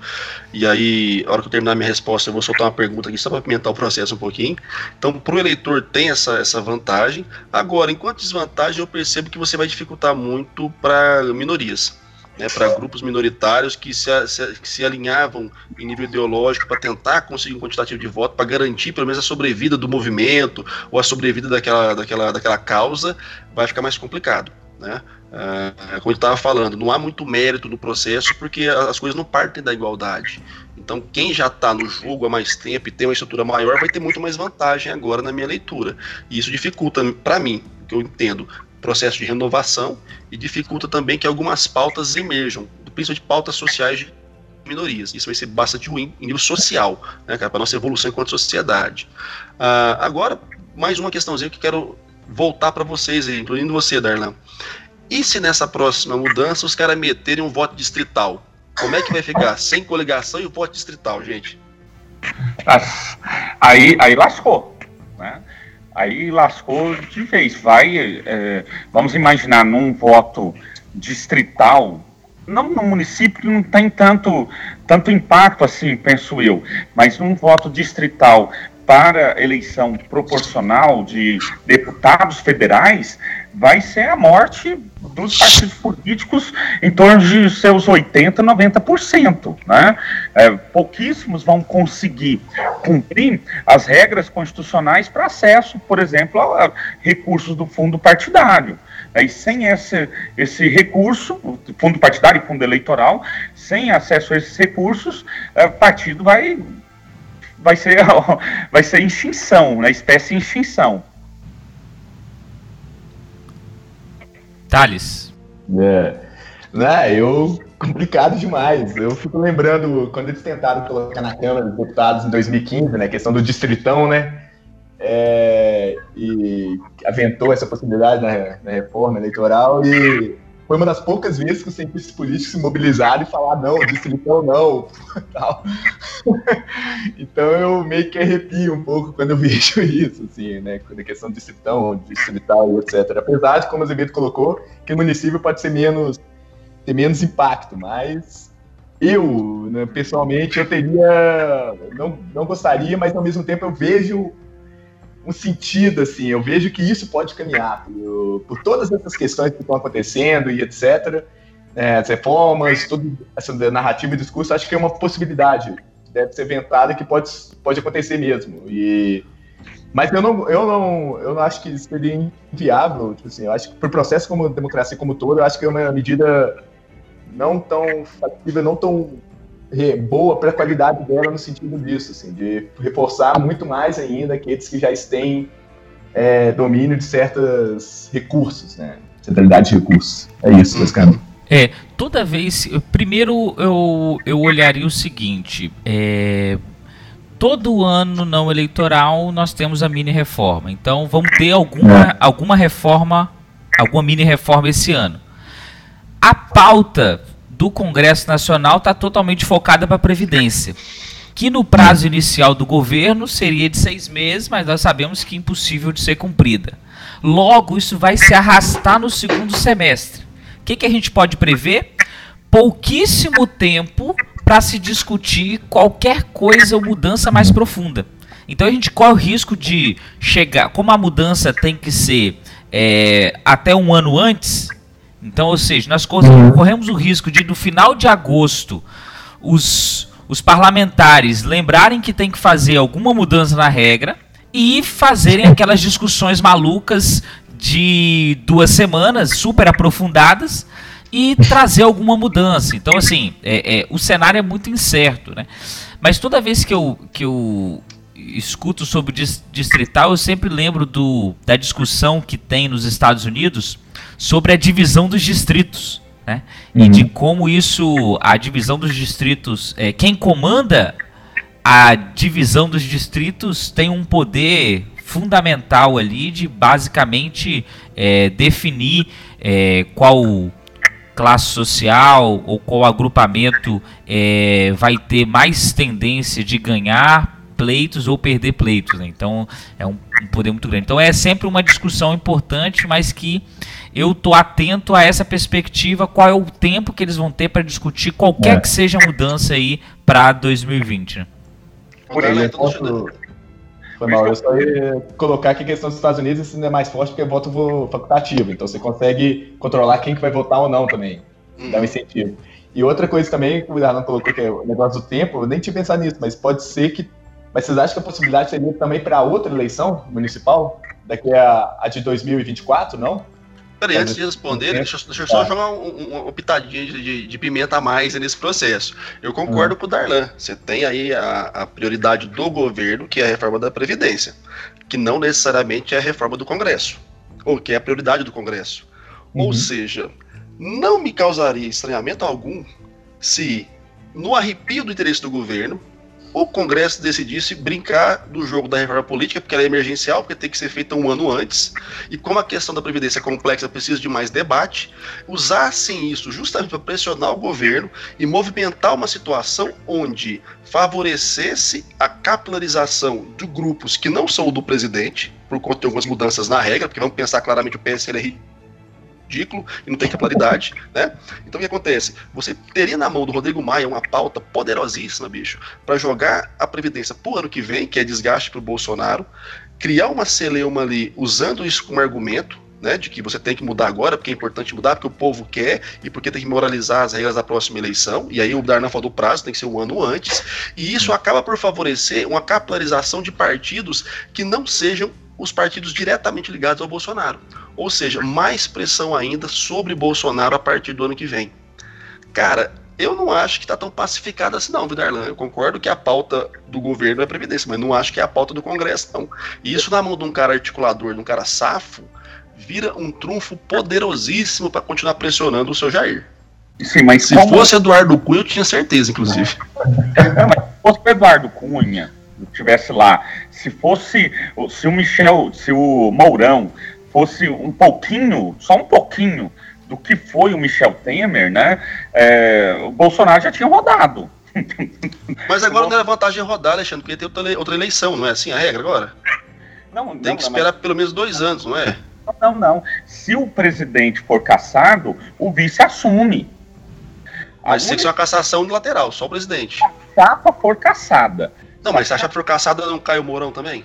E aí, a hora que eu terminar minha resposta, eu vou soltar uma pergunta aqui só para apimentar o processo um pouquinho. Então, para o eleitor, tem essa, essa vantagem. Agora, enquanto desvantagem, eu percebo que você vai dificultar muito para minorias né, para grupos minoritários que se, se, que se, alinhavam em nível ideológico para tentar conseguir um quantitativo de voto, para garantir pelo menos a sobrevida do movimento ou a sobrevida daquela, daquela, daquela causa, vai ficar mais complicado. Né? Uh, como eu estava falando, não há muito mérito no processo porque as coisas não partem da igualdade. Então, quem já está no jogo há mais tempo e tem uma estrutura maior vai ter muito mais vantagem agora na minha leitura. E isso dificulta, para mim, que eu entendo, processo de renovação e dificulta também que algumas pautas emerjam, principalmente pautas sociais de minorias. Isso vai ser bastante ruim em nível social, né, para a nossa evolução enquanto sociedade. Uh, agora, mais uma questãozinha que quero voltar para vocês, incluindo você, Darlan. E se nessa próxima mudança os caras meterem um voto distrital? Como é que vai ficar? Sem coligação e o voto distrital, gente? Aí, aí lascou. Aí lascou de vez. Vai, é, vamos imaginar, num voto distrital, não no município não tem tanto, tanto impacto assim, penso eu, mas num voto distrital para eleição proporcional de deputados federais, vai ser a morte dos partidos políticos em torno de seus 80%, 90%. Né? É, pouquíssimos vão conseguir cumprir as regras constitucionais para acesso, por exemplo, a, recursos do fundo partidário. E sem esse, esse recurso, fundo partidário e fundo eleitoral, sem acesso a esses recursos, é, o partido vai, vai, ser, vai ser extinção, né? espécie em extinção. Thales. É. Né, eu. Complicado demais. Eu fico lembrando quando eles tentaram colocar na Câmara dos Deputados em 2015, né? Questão do distritão, né? É, e aventou essa possibilidade na, na reforma eleitoral e foi uma das poucas vezes que os cientistas políticos se mobilizaram e falaram não, distritão não, tal. então eu meio que arrepio um pouco quando eu vejo isso, assim, né, quando a questão de distritão, distrital e etc. Apesar de, como o Azevedo colocou, que o município pode ser menos, ter menos impacto, mas eu, né, pessoalmente, eu teria, não, não gostaria, mas ao mesmo tempo eu vejo um sentido, assim. Eu vejo que isso pode caminhar por, por todas essas questões que estão acontecendo e etc. É, as reformas, toda essa narrativa e discurso, acho que é uma possibilidade que deve ser ventada que pode, pode acontecer mesmo. E, mas eu não, eu, não, eu não acho que seria inviável. Tipo assim, eu acho que para o processo como democracia como todo, eu acho que é uma medida não tão factível, não tão boa para a qualidade dela no sentido disso, assim, de reforçar muito mais ainda aqueles que já têm é, domínio de certos recursos, né? Centralidade de recursos. É isso, basicamente. É, toda vez. Primeiro eu, eu olharia o seguinte: é, todo ano não eleitoral nós temos a mini reforma. Então vamos ter alguma, é. alguma reforma, alguma mini reforma esse ano. A pauta do Congresso Nacional está totalmente focada para a Previdência. Que no prazo inicial do governo seria de seis meses, mas nós sabemos que é impossível de ser cumprida. Logo, isso vai se arrastar no segundo semestre. O que, que a gente pode prever? pouquíssimo tempo para se discutir qualquer coisa ou mudança mais profunda. Então a gente corre o risco de chegar, como a mudança tem que ser é, até um ano antes, então, ou seja, nós corremos o risco de no final de agosto os, os parlamentares lembrarem que tem que fazer alguma mudança na regra e fazerem aquelas discussões malucas de duas semanas, super aprofundadas, e trazer alguma mudança. Então, assim, é, é, o cenário é muito incerto, né? Mas toda vez que eu, que eu escuto sobre distrital, eu sempre lembro do, da discussão que tem nos Estados Unidos sobre a divisão dos distritos. Né? Uhum. E de como isso, a divisão dos distritos, é, quem comanda a divisão dos distritos tem um poder fundamental ali de basicamente é, definir é, qual classe social ou qual agrupamento é, vai ter mais tendência de ganhar pleitos ou perder pleitos. Né? Então é um, um, poder muito grande. Então é sempre uma discussão importante, mas que eu tô atento a essa perspectiva, qual é o tempo que eles vão ter para discutir qualquer é. que seja a mudança aí para 2020. Né? Por aí, posso... Foi mal, eu só ia colocar que a questão dos Estados Unidos ainda é mais forte porque é voto facultativo, então você consegue controlar quem que vai votar ou não também, dá um incentivo. E outra coisa também, que o Arlan colocou, que é o negócio do tempo, eu nem tinha pensado nisso, mas pode ser que. Mas vocês acham que a possibilidade seria também para outra eleição municipal? Daqui a, a de 2024, não? Peraí, antes de responder, deixa, deixa eu só jogar um, uma pitadinha de, de, de, pimenta a mais nesse processo. Eu concordo uhum. com o Darlan. Você tem aí a, a, prioridade do governo, que é a reforma da Previdência, que não necessariamente é a reforma do Congresso, ou que é a prioridade do Congresso. Uhum. Ou seja, não me causaria estranhamento algum se, no arrepio do interesse do governo, o Congresso decidisse brincar do jogo da reforma política, porque ela é emergencial, porque tem que ser feita um ano antes, e como a questão da Previdência é complexa, precisa de mais debate, usassem isso justamente para pressionar o governo e movimentar uma situação onde favorecesse a capilarização de grupos que não são o do presidente, por conta de algumas mudanças na regra, porque vamos pensar claramente o PSL é ridículo e não tem capilaridade, né? Então o que acontece? Você teria na mão do Rodrigo Maia uma pauta poderosíssima, bicho, para jogar a Previdência pro ano que vem, que é desgaste pro Bolsonaro, criar uma celeuma ali usando isso como argumento, né, de que você tem que mudar agora, porque é importante mudar, porque o povo quer e porque tem que moralizar as regras da próxima eleição. E aí o Darna falou do prazo, tem que ser um ano antes. E isso acaba por favorecer uma capilarização de partidos que não sejam os partidos diretamente ligados ao Bolsonaro. Ou seja, mais pressão ainda sobre Bolsonaro a partir do ano que vem. Cara, eu não acho que está tão pacificado assim, não, Vidarlan. Eu concordo que a pauta do governo é Previdência, mas não acho que é a pauta do Congresso, não. E isso na mão de um cara articulador, de um cara safo, vira um trunfo poderosíssimo para continuar pressionando o seu Jair. Sim, mas se como... fosse Eduardo Cunha, eu tinha certeza, inclusive. mas se fosse Eduardo Cunha, tivesse lá, se fosse, se o Michel, se o Mourão fosse um pouquinho, só um pouquinho do que foi o Michel Temer, né? É, o Bolsonaro já tinha rodado. Mas agora não era vantagem rodar, Alexandre, porque tem outra eleição, não é assim a regra agora? Não, tem não, que esperar mas... pelo menos dois anos, não é? Não, não. Se o presidente for caçado, o vice assume. Mas tem que ser uma cassação unilateral, só o presidente. Se a chapa for caçada. Não, mas se a chapa for caçada, não cai o Mourão também?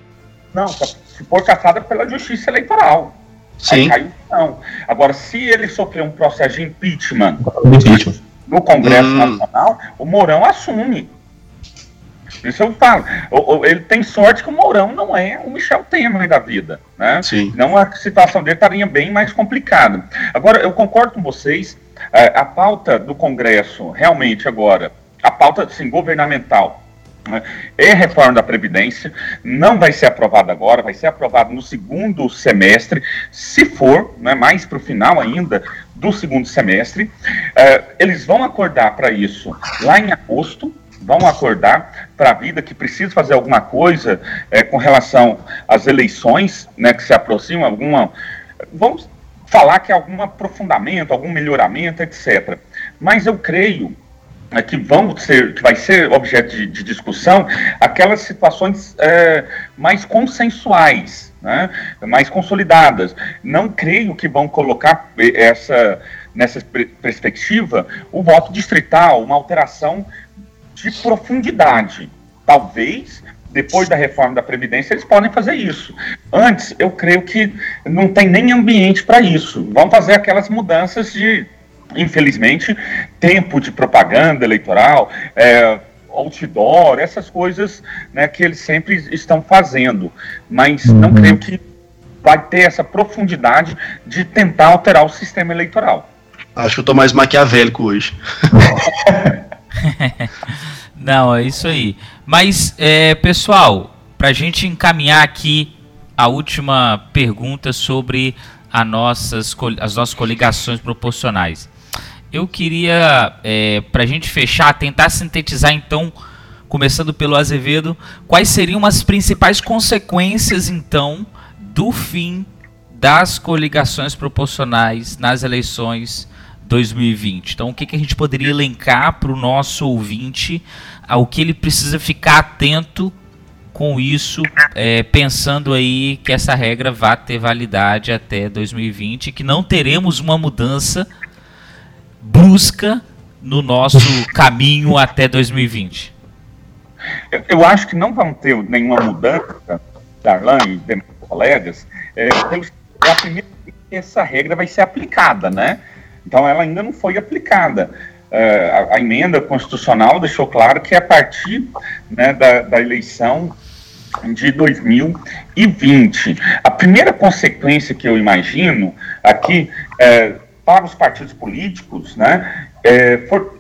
Não, se for caçada pela justiça eleitoral. Sim. Aí, não. Agora, se ele sofrer um processo de impeachment, impeachment. no Congresso hum. Nacional, o Mourão assume. Isso eu falo. Ele tem sorte que o Mourão não é o Michel Temer da vida. Né? Sim. Não a situação dele estaria bem mais complicada. Agora, eu concordo com vocês, é, a pauta do Congresso, realmente agora, a pauta assim, governamental, é reforma da Previdência, não vai ser aprovada agora, vai ser aprovada no segundo semestre, se for, né, mais para o final ainda do segundo semestre. Uh, eles vão acordar para isso lá em agosto, vão acordar para a vida que precisa fazer alguma coisa é, com relação às eleições né, que se aproximam, alguma. Vamos falar que é algum aprofundamento, algum melhoramento, etc. Mas eu creio é, que vão ser, que vai ser objeto de, de discussão, aquelas situações é, mais consensuais, né, mais consolidadas. Não creio que vão colocar essa nessa perspectiva, o voto distrital, uma alteração de profundidade. Talvez, depois da reforma da Previdência, eles podem fazer isso. Antes, eu creio que não tem nem ambiente para isso. Vão fazer aquelas mudanças de, infelizmente, tempo de propaganda eleitoral, é, outdoor, essas coisas né, que eles sempre estão fazendo. Mas uhum. não creio que vai ter essa profundidade de tentar alterar o sistema eleitoral. Acho que eu tô mais maquiavélico hoje. Não, é isso aí. Mas, é, pessoal, para a gente encaminhar aqui a última pergunta sobre nossas, as nossas coligações proporcionais. Eu queria, é, para a gente fechar, tentar sintetizar então, começando pelo Azevedo, quais seriam as principais consequências então do fim das coligações proporcionais nas eleições 2020. Então, o que, que a gente poderia elencar para o nosso ouvinte, ao que ele precisa ficar atento com isso, é, pensando aí que essa regra vai ter validade até 2020 e que não teremos uma mudança brusca no nosso caminho até 2020? Eu, eu acho que não vão ter nenhuma mudança, Darlan e demais colegas, é, é a primeira vez que essa regra vai ser aplicada, né? Então, ela ainda não foi aplicada. Uh, a, a, emenda constitucional deixou claro que é a partir né, da, da eleição de 2020. A primeira consequência que eu imagino aqui é, para os partidos políticos, né, é, for,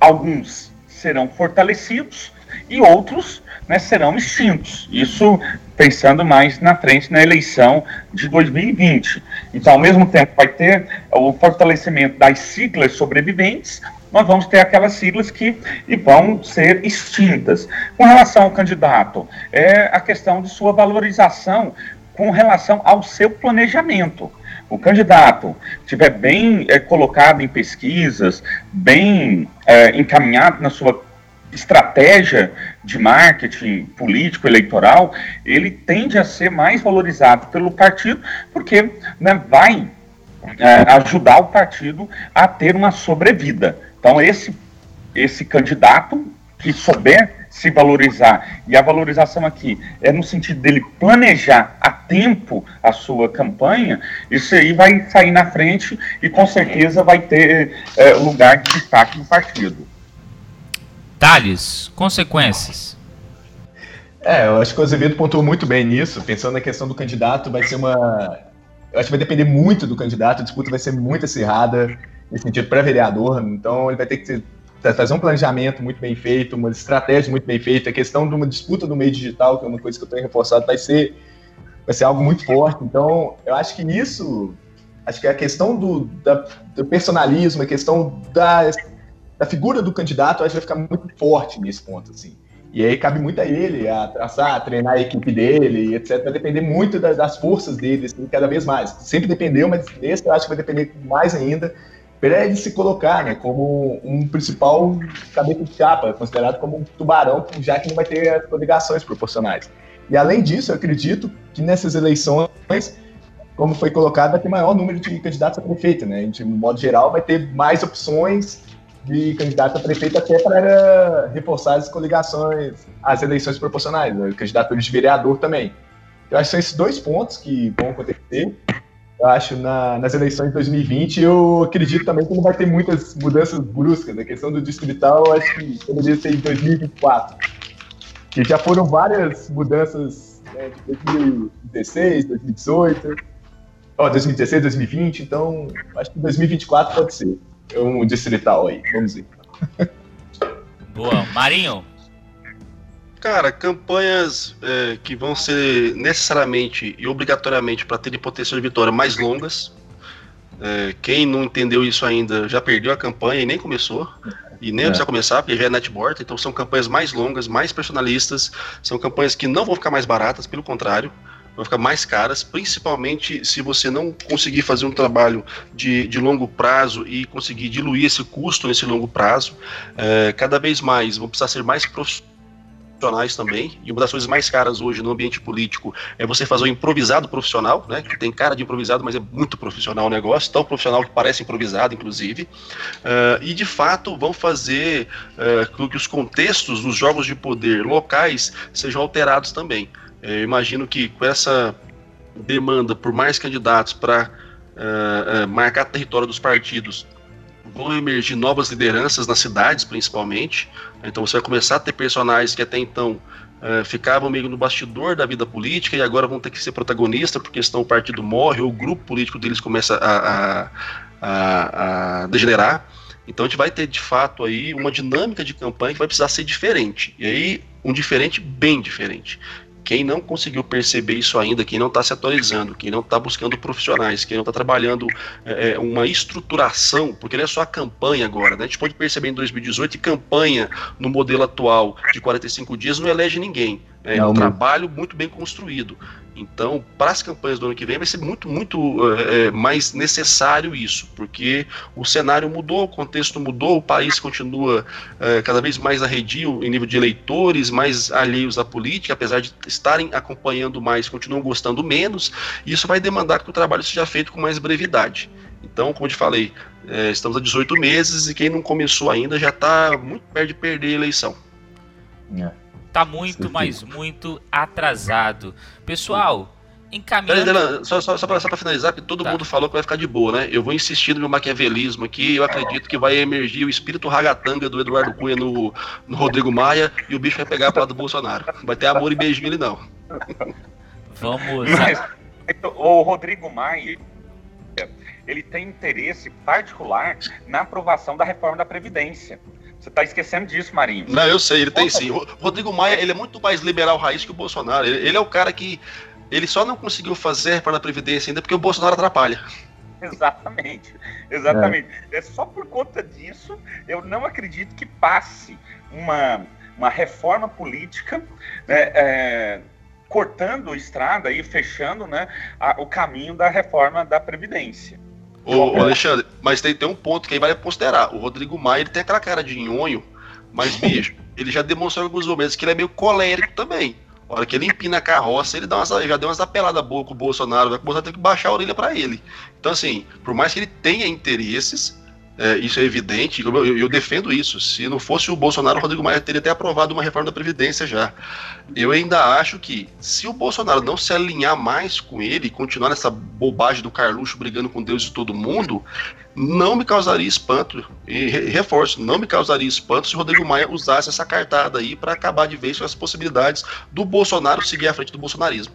alguns serão fortalecidos e outros né, serão extintos. Isso pensando mais na frente na eleição de 2020. Então, ao mesmo tempo, vai ter o fortalecimento das siglas sobreviventes, nós vamos ter aquelas siglas que vão ser extintas. Com relação ao candidato, é a questão de sua valorização com relação ao seu planejamento. O candidato estiver bem é, colocado em pesquisas, bem é, encaminhado na sua estratégia de marketing político eleitoral, ele tende a ser mais valorizado pelo partido, porque né, vai é, ajudar o partido a ter uma sobrevida. Então, esse, esse candidato que souber se valorizar, e a valorização aqui é no sentido dele planejar a tempo a sua campanha, isso aí vai sair na frente e com certeza vai ter é, lugar de destaque no partido. Thales, consequências. É, eu acho que o Azevedo pontuou muito bem nisso, pensando na questão do candidato, vai ser uma. Eu acho que vai depender muito do candidato, a disputa vai ser muito acirrada, nesse sentido, para vereador, então ele vai ter que fazer um planejamento muito bem feito, uma estratégia muito bem feita, a questão de uma disputa no meio digital, que é uma coisa que eu tenho reforçado, vai ser, vai ser algo muito forte, então eu acho que nisso, acho que a questão do, da, do personalismo, a questão da da figura do candidato, acho que vai ficar muito forte nesse ponto, assim. E aí cabe muito a ele a traçar, a treinar a equipe dele, etc. Vai depender muito das, das forças dele, assim, cada vez mais. Sempre dependeu, mas nesse eu acho que vai depender mais ainda para ele se colocar né, como um principal cabeça de chapa, considerado como um tubarão, já que não vai ter as coligações proporcionais. E além disso, eu acredito que nessas eleições, como foi colocado, vai ter maior número de candidatos a prefeito, né? De modo geral, vai ter mais opções de candidato a prefeito até para reforçar as coligações, as eleições proporcionais, né, candidaturas de vereador também. Eu acho que são esses dois pontos que vão acontecer. Eu acho na, nas eleições de 2020, eu acredito também que não vai ter muitas mudanças bruscas. A questão do distrital, eu acho que poderia ser em 2024. Que já foram várias mudanças né, de 2016, 2018, ó, 2016, 2020, então acho que 2024 pode ser um distrital aí, vamos ver. Boa. Marinho? Cara, campanhas é, que vão ser necessariamente e obrigatoriamente para terem potencial de vitória mais longas. É, quem não entendeu isso ainda já perdeu a campanha e nem começou. E nem é. precisa começar, porque já é netboard. Então são campanhas mais longas, mais personalistas. São campanhas que não vão ficar mais baratas, pelo contrário vão ficar mais caras, principalmente se você não conseguir fazer um trabalho de, de longo prazo e conseguir diluir esse custo nesse longo prazo. É, cada vez mais vão precisar ser mais profissionais profissionais também, e uma das coisas mais caras hoje no ambiente político é você fazer um improvisado profissional, né, que tem cara de improvisado, mas é muito profissional o negócio, tão profissional que parece improvisado, inclusive, uh, e de fato vão fazer uh, que os contextos dos jogos de poder locais sejam alterados também. Eu imagino que com essa demanda por mais candidatos para uh, marcar território dos partidos, vão emergir novas lideranças nas cidades, principalmente. Então você vai começar a ter personagens que até então uh, ficavam meio no bastidor da vida política e agora vão ter que ser protagonistas porque o partido morre ou o grupo político deles começa a, a, a, a degenerar. Então a gente vai ter de fato aí uma dinâmica de campanha que vai precisar ser diferente. E aí um diferente bem diferente. Quem não conseguiu perceber isso ainda, quem não está se atualizando, quem não está buscando profissionais, quem não está trabalhando é, é, uma estruturação, porque não é só a campanha agora, né? A gente pode perceber em 2018 que campanha no modelo atual de 45 dias não elege ninguém. Né? É um trabalho muito bem construído. Então, para as campanhas do ano que vem, vai ser muito, muito é, mais necessário isso, porque o cenário mudou, o contexto mudou, o país continua é, cada vez mais arredio em nível de eleitores, mais alheios à política, apesar de estarem acompanhando mais, continuam gostando menos, e isso vai demandar que o trabalho seja feito com mais brevidade. Então, como eu te falei, é, estamos há 18 meses e quem não começou ainda já está muito perto de perder a eleição. É tá muito, mas muito atrasado. Pessoal, encaminhando... Só, só, só para finalizar, que todo tá. mundo falou que vai ficar de boa, né? Eu vou insistir no meu maquiavelismo aqui, eu acredito que vai emergir o espírito ragatanga do Eduardo Cunha no, no Rodrigo Maia e o bicho vai pegar para lado do Bolsonaro. vai ter amor e beijinho ele não. Vamos... Mas, o Rodrigo Maia, ele tem interesse particular na aprovação da reforma da Previdência. Você está esquecendo disso, Marinho. Não, eu sei, ele tem sim. O Rodrigo Maia, ele é muito mais liberal raiz que o Bolsonaro. Ele, ele é o cara que. Ele só não conseguiu fazer para a Previdência ainda porque o Bolsonaro atrapalha. Exatamente, exatamente. É. é. só por conta disso eu não acredito que passe uma, uma reforma política né, é, cortando estrada e fechando né, a, o caminho da reforma da Previdência. Ô, Alexandre, mas tem, tem um ponto que aí vale considerar. O Rodrigo Maia ele tem aquela cara de nhonho, mas, bicho, ele já demonstrou em alguns momentos que ele é meio colérico também. A hora que ele empina a carroça, ele dá umas, já deu umas apeladas boas com o Bolsonaro, vai começar a ter que baixar a orelha para ele. Então, assim, por mais que ele tenha interesses, é, isso é evidente, eu, eu, defendo isso. Se não fosse o Bolsonaro, o Rodrigo Maia teria até aprovado uma reforma da Previdência já. Eu ainda acho que, se o Bolsonaro não se alinhar mais com ele, continuar nessa bobagem do Carluxo brigando com Deus e todo mundo, não me causaria espanto, e reforço, não me causaria espanto se o Rodrigo Maia usasse essa cartada aí para acabar de vez com as possibilidades do Bolsonaro seguir à frente do bolsonarismo.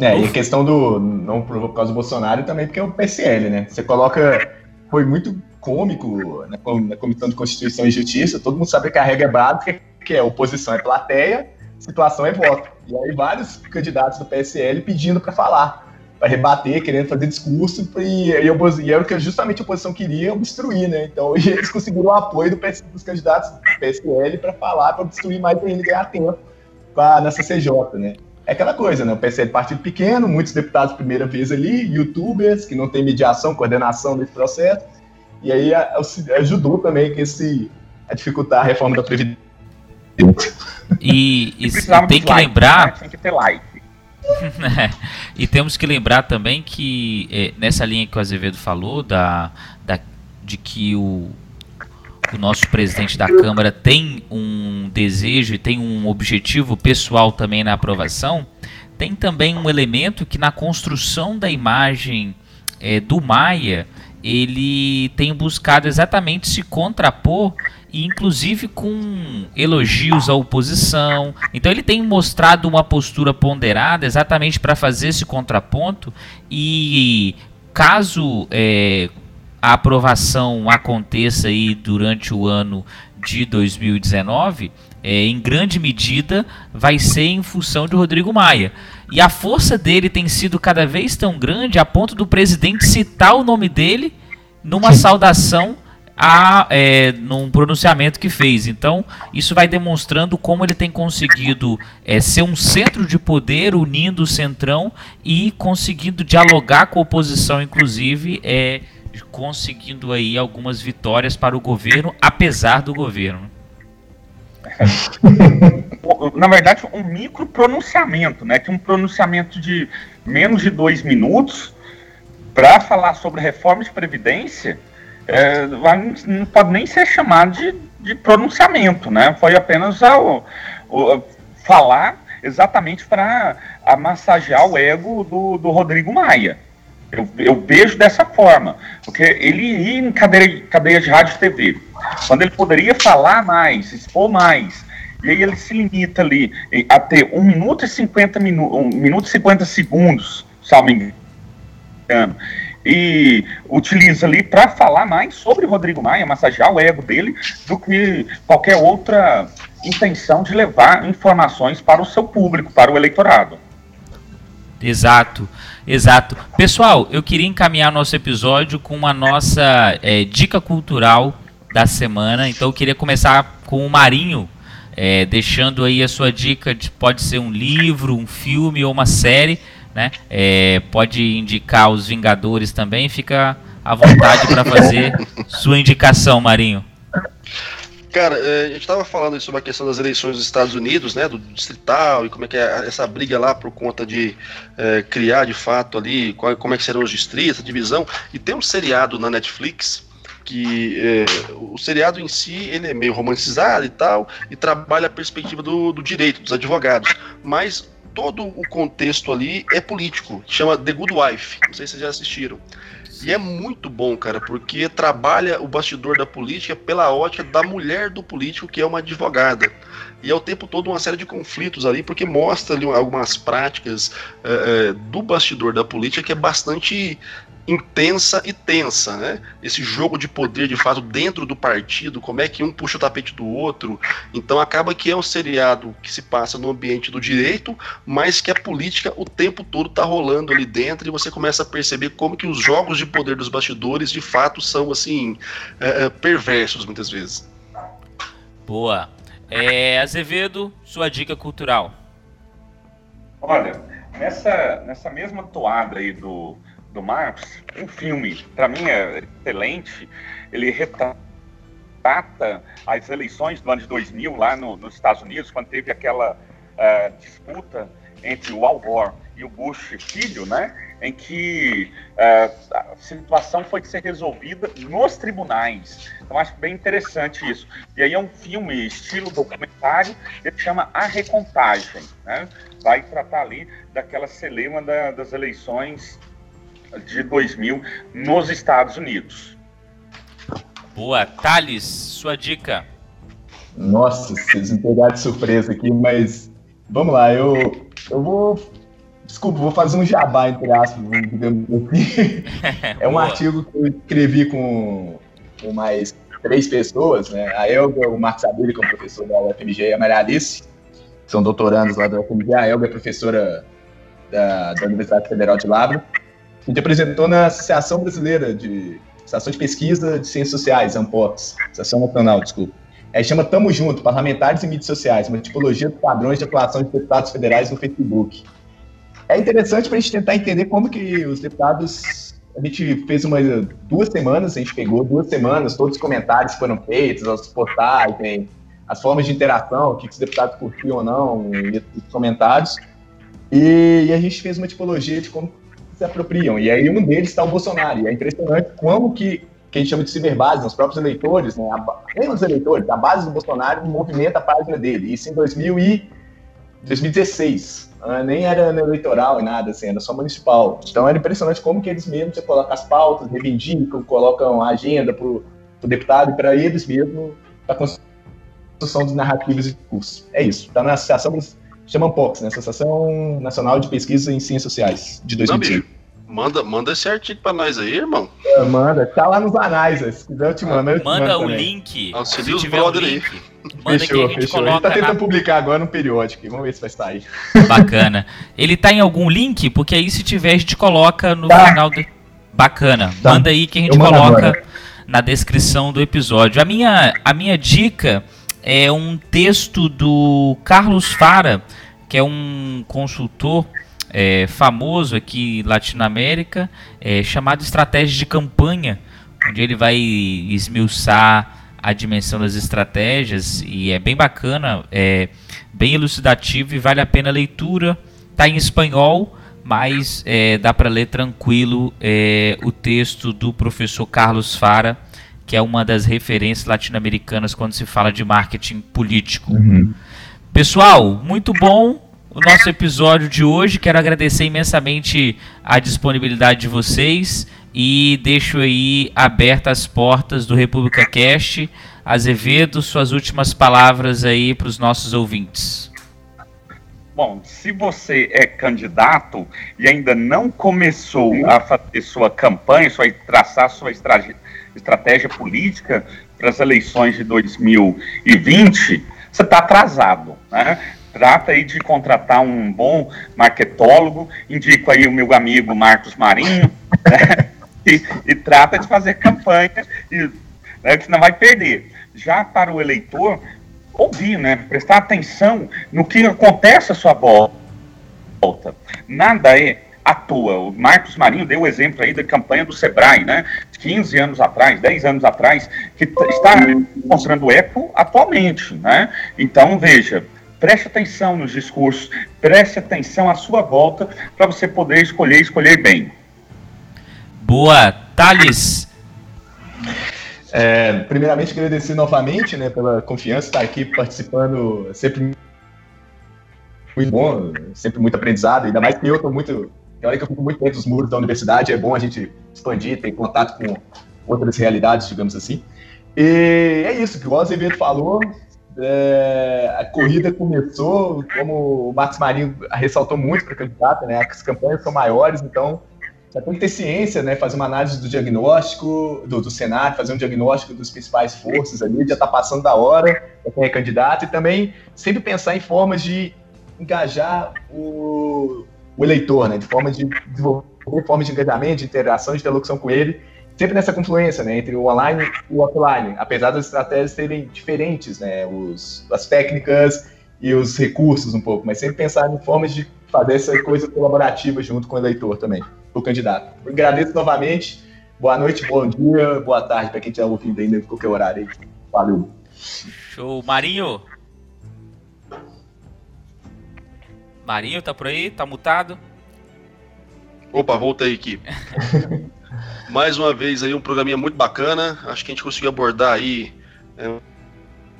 É, e a questão do não por causa do Bolsonaro também porque é o PSL, né? Você coloca. Foi muito cômico na, na Comissão de Constituição e Justiça, todo mundo sabe que a regra é básica, que é oposição é plateia, situação é voto. E aí vários candidatos do PSL pedindo para falar, para rebater, querendo fazer discurso, e, e, e era o que justamente a oposição queria, obstruir, né? Então eles conseguiram o apoio do PS, dos candidatos do PSL para falar, para obstruir mais ainda e ganhar tempo pra, nessa CJ, né? É aquela coisa, né? O PSL é partido pequeno, muitos deputados primeira vez ali, youtubers que não tem mediação, coordenação desse processo, e aí ajudou também que esse, a dificultar a reforma da Previdência. E, e, e tem que lembrar. Né? Tem que ter like. e temos que lembrar também que é, nessa linha que o Azevedo falou, da, da, de que o, o nosso presidente da Câmara tem um desejo e tem um objetivo pessoal também na aprovação, tem também um elemento que na construção da imagem é, do Maia ele tem buscado exatamente se contrapor inclusive com elogios à oposição. Então ele tem mostrado uma postura ponderada exatamente para fazer esse contraponto e caso é, a aprovação aconteça aí durante o ano de 2019, é, em grande medida vai ser em função de Rodrigo Maia. E a força dele tem sido cada vez tão grande a ponto do presidente citar o nome dele numa saudação a, é, num pronunciamento que fez. Então, isso vai demonstrando como ele tem conseguido é, ser um centro de poder, unindo o centrão e conseguindo dialogar com a oposição, inclusive, é, conseguindo aí algumas vitórias para o governo, apesar do governo. Na verdade, um micro pronunciamento, né? Que um pronunciamento de menos de dois minutos para falar sobre reforma de previdência é, não pode nem ser chamado de, de pronunciamento, né? Foi apenas ao, ao falar exatamente para massagear o ego do, do Rodrigo Maia. Eu, eu, vejo dessa forma, porque ele ia em cadeia, cadeia de rádio e TV, quando ele poderia falar mais, expor mais, e aí ele se limita ali a ter 1 minuto e 50 minutos, 1 minuto e 50 segundos, salvo engano, e utiliza ali para falar mais sobre Rodrigo Maia, massagear o ego dele, do que qualquer outra intenção de levar informações para o seu público, para o eleitorado. Exato, exato. Pessoal, eu queria encaminhar nosso episódio com a nossa é, dica cultural da semana. Então eu queria começar com o Marinho, é, deixando aí a sua dica de pode ser um livro, um filme ou uma série, né? É, pode indicar os Vingadores também, fica à vontade para fazer sua indicação, Marinho. Cara, é, a gente estava falando sobre a questão das eleições dos Estados Unidos, né, do distrital, e como é que é essa briga lá por conta de é, criar de fato ali, qual, como é que serão os distritos, a divisão, e tem um seriado na Netflix que é, o seriado em si ele é meio romantizado e tal, e trabalha a perspectiva do, do direito, dos advogados, mas todo o contexto ali é político, chama The Good Wife, não sei se vocês já assistiram. E é muito bom, cara, porque trabalha o bastidor da política pela ótica da mulher do político, que é uma advogada. E é o tempo todo uma série de conflitos ali, porque mostra ali algumas práticas é, do bastidor da política que é bastante intensa e tensa, né? Esse jogo de poder de fato dentro do partido, como é que um puxa o tapete do outro. Então acaba que é um seriado que se passa no ambiente do direito, mas que a política o tempo todo tá rolando ali dentro e você começa a perceber como que os jogos de poder dos bastidores de fato são assim é, é perversos muitas vezes. Boa. É, Azevedo, sua dica cultural. Olha, nessa, nessa mesma toada aí do do Marx, um filme, para mim é excelente, ele retrata as eleições do ano de 2000 lá no, nos Estados Unidos, quando teve aquela uh, disputa entre o Al Gore e o Bush filho, né, em que uh, a situação foi ser resolvida nos tribunais. Então acho bem interessante isso. E aí é um filme estilo documentário, ele chama A Recontagem, né? Vai tratar ali daquela celema da, das eleições de 2000 nos Estados Unidos. Boa. Thales, sua dica. Nossa, vocês me pegaram de surpresa aqui, mas vamos lá, eu, eu vou. Desculpa, vou fazer um jabá, entre aspas, digamos assim. é um artigo que eu escrevi com, com mais três pessoas, né? A Elga, o Marcos Abelli, que é um professor da UFMG, e a Maria Alice, que são doutorandos lá da UFMG. A Elga é professora da, da Universidade Federal de Lavra. A gente apresentou na Associação Brasileira de Associação de Pesquisa de Ciências Sociais, ANPOX, Associação Nacional, desculpa. É, chama Tamo Junto, Parlamentares e Mídias Sociais, uma tipologia de padrões de atuação de deputados federais no Facebook. É interessante para a gente tentar entender como que os deputados... A gente fez uma, duas semanas, a gente pegou duas semanas, todos os comentários foram feitos, os portais, as formas de interação, o que, que os deputados curtiam ou não, e os comentários. E, e, a gente fez uma tipologia de como se apropriam. E aí um deles está o Bolsonaro. E é impressionante como que, que a gente chama de ciberbase, os próprios eleitores, né, a, os eleitores, a base do Bolsonaro movimenta a página dele. Isso em 2000 e 2016. Né, nem era eleitoral e nada, assim, era só municipal. Então era impressionante como que eles mesmos você coloca as pautas, reivindicam, colocam a agenda para o deputado e para eles mesmos, para a construção de narrativas e discursos. É isso. Está na Associação chama POX, né? Associação Nacional de Pesquisa em Ciências Sociais, de 2005. Manda, manda esse artigo pra nós aí, irmão. É, manda, tá lá nos anais, se quiser eu te mando. Eu manda o link. Auxilia os brother aí. Manda fechou, que a gente fechou. Ele tá tentando na... publicar agora no periódico, vamos ver se vai sair. Bacana. Ele tá em algum link? Porque aí se tiver a gente coloca no tá. final do... Bacana. Tá. Manda aí que a gente coloca agora. na descrição do episódio. A minha, a minha dica é um texto do Carlos Fara, que é um consultor é, famoso aqui Latinoamérica, é, chamado Estratégia de Campanha, onde ele vai esmiuçar a dimensão das estratégias e é bem bacana, é bem elucidativo e vale a pena a leitura. Está em espanhol, mas é, dá para ler tranquilo é, o texto do professor Carlos Fara, que é uma das referências latino-americanas quando se fala de marketing político. Uhum. Pessoal, muito bom o nosso episódio de hoje. Quero agradecer imensamente a disponibilidade de vocês e deixo aí abertas as portas do República Cast. Azevedo, suas últimas palavras aí para os nossos ouvintes. Bom, se você é candidato e ainda não começou a fazer sua campanha, sua, traçar sua estratégia, estratégia política para as eleições de 2020, você está atrasado. Né? Trata aí de contratar um bom marketólogo, indico aí o meu amigo Marcos Marinho, né? e, e, trata de fazer campanha, e, né, que não vai perder. Já para o eleitor, ouvir, né, prestar atenção no que acontece à sua volta. Nada é à toa. O Marcos Marinho deu o exemplo aí da campanha do Sebrae, né? 15 anos atrás, 10 anos atrás, que está mostrando eco atualmente, né? Então, veja, Preste atenção nos discursos, preste atenção à sua volta para você poder escolher escolher bem. Boa, Thales. É, primeiramente, agradecer novamente né, pela confiança, estar aqui participando, é sempre muito bom, sempre muito aprendizado, ainda mais que eu estou muito. Tem hora que eu fico muito dentro dos muros da universidade, é bom a gente expandir, ter contato com outras realidades, digamos assim. E é isso, que o Azevedo falou, é, a corrida começou, como o Marcos Marinho ressaltou muito para candidato, né? As campanhas são maiores, então já tem que ter ciência, né? Fazer uma análise do diagnóstico, do, do cenário, fazer um diagnóstico dos principais forças ali, já está passando da hora para quem é candidato, e também sempre pensar em formas de engajar o, o eleitor, né? De forma de desenvolver formas de engajamento, de interação, de interlocução com ele, sempre nessa confluência né, entre o online e o offline, apesar das estratégias serem diferentes, né, os, as técnicas e os recursos um pouco, mas sempre pensar em formas de fazer essa coisa colaborativa junto com o eleitor também, o candidato. Eu agradeço novamente, boa noite, bom dia, boa tarde para quem estiver ouvindo ainda em qualquer horário. Valeu. Show. Marinho? Marinho, tá por aí? Tá mutado? Opa, voltei aqui. Mais uma vez aí um programinha muito bacana. Acho que a gente conseguiu abordar aí é,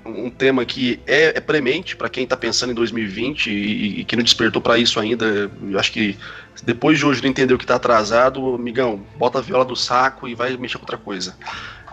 um tema que é, é premente para quem está pensando em 2020 e, e que não despertou para isso ainda. Eu acho que depois de hoje não entender o que está atrasado, amigão, bota a viola do saco e vai mexer com outra coisa.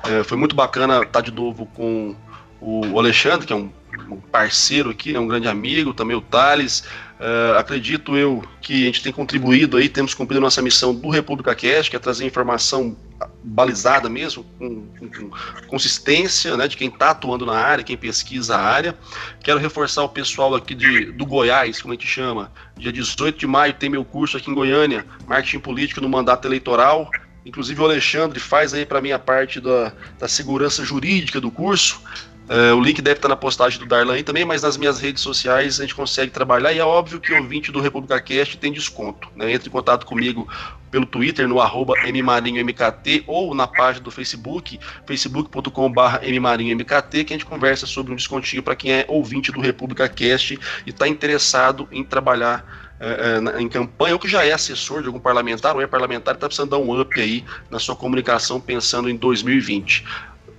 É, foi muito bacana estar tá de novo com o Alexandre, que é um, um parceiro aqui, é um grande amigo, também o Thales. Uh, acredito eu que a gente tem contribuído aí, temos cumprido nossa missão do República Cast, que é trazer informação balizada mesmo, com, com, com consistência, né, de quem está atuando na área, quem pesquisa a área. Quero reforçar o pessoal aqui de, do Goiás, como a gente chama. Dia 18 de maio tem meu curso aqui em Goiânia, Marketing Político no Mandato Eleitoral. Inclusive o Alexandre faz aí para mim a parte da, da segurança jurídica do curso. Uh, o link deve estar na postagem do Darlan também, mas nas minhas redes sociais a gente consegue trabalhar e é óbvio que o ouvinte do República Cast tem desconto. Né? Entre em contato comigo pelo Twitter no arroba mmarinhomkt ou na página do Facebook, facebook.com.br mmarinhomkt, que a gente conversa sobre um descontinho para quem é ouvinte do República Cast e está interessado em trabalhar é, em campanha, ou que já é assessor de algum parlamentar, ou é parlamentar está precisando dar um up aí na sua comunicação pensando em 2020.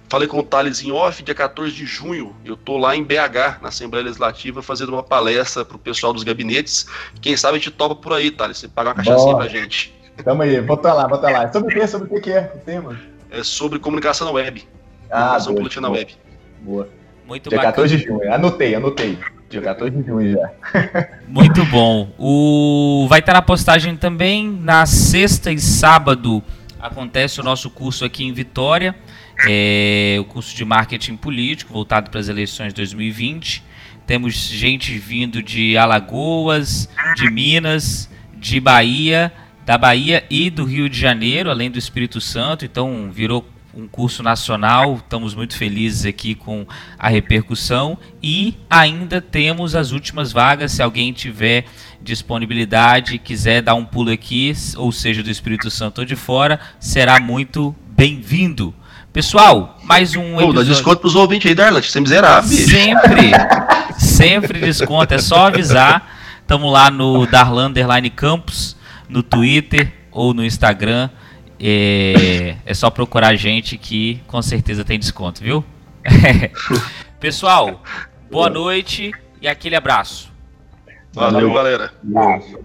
Falei com o Thales em off, dia 14 de junho, eu tô lá em BH, na Assembleia Legislativa, fazendo uma palestra pro pessoal dos gabinetes. Quem sabe a gente topa por aí, Thales, você paga uma cachaçinha pra gente. Tamo aí, bota lá, bota lá. Sobre o que? Sobre o que é o tema? É sobre comunicação na web. Ah, comunicação boa, política boa. na web. Boa. Muito dia bacana. 14 de junho, anotei, anotei. Dia 14 de junho já. Muito bom. O... Vai estar na postagem também na sexta e sábado. Acontece o nosso curso aqui em Vitória é, o curso de marketing político voltado para as eleições de 2020. Temos gente vindo de Alagoas, de Minas, de Bahia, da Bahia e do Rio de Janeiro, além do Espírito Santo. Então virou um curso nacional. Estamos muito felizes aqui com a repercussão e ainda temos as últimas vagas. Se alguém tiver disponibilidade quiser dar um pulo aqui, ou seja, do Espírito Santo ou de fora, será muito bem-vindo. Pessoal, mais um Pô, dá desconto pros ouvintes aí, Darlan, que você é bicho. Sempre, sempre desconto, é só avisar. Tamo lá no Darlan Underline Campos, no Twitter ou no Instagram. É, é só procurar a gente que com certeza tem desconto, viu? Pessoal, boa noite e aquele abraço. Valeu, galera. Nossa.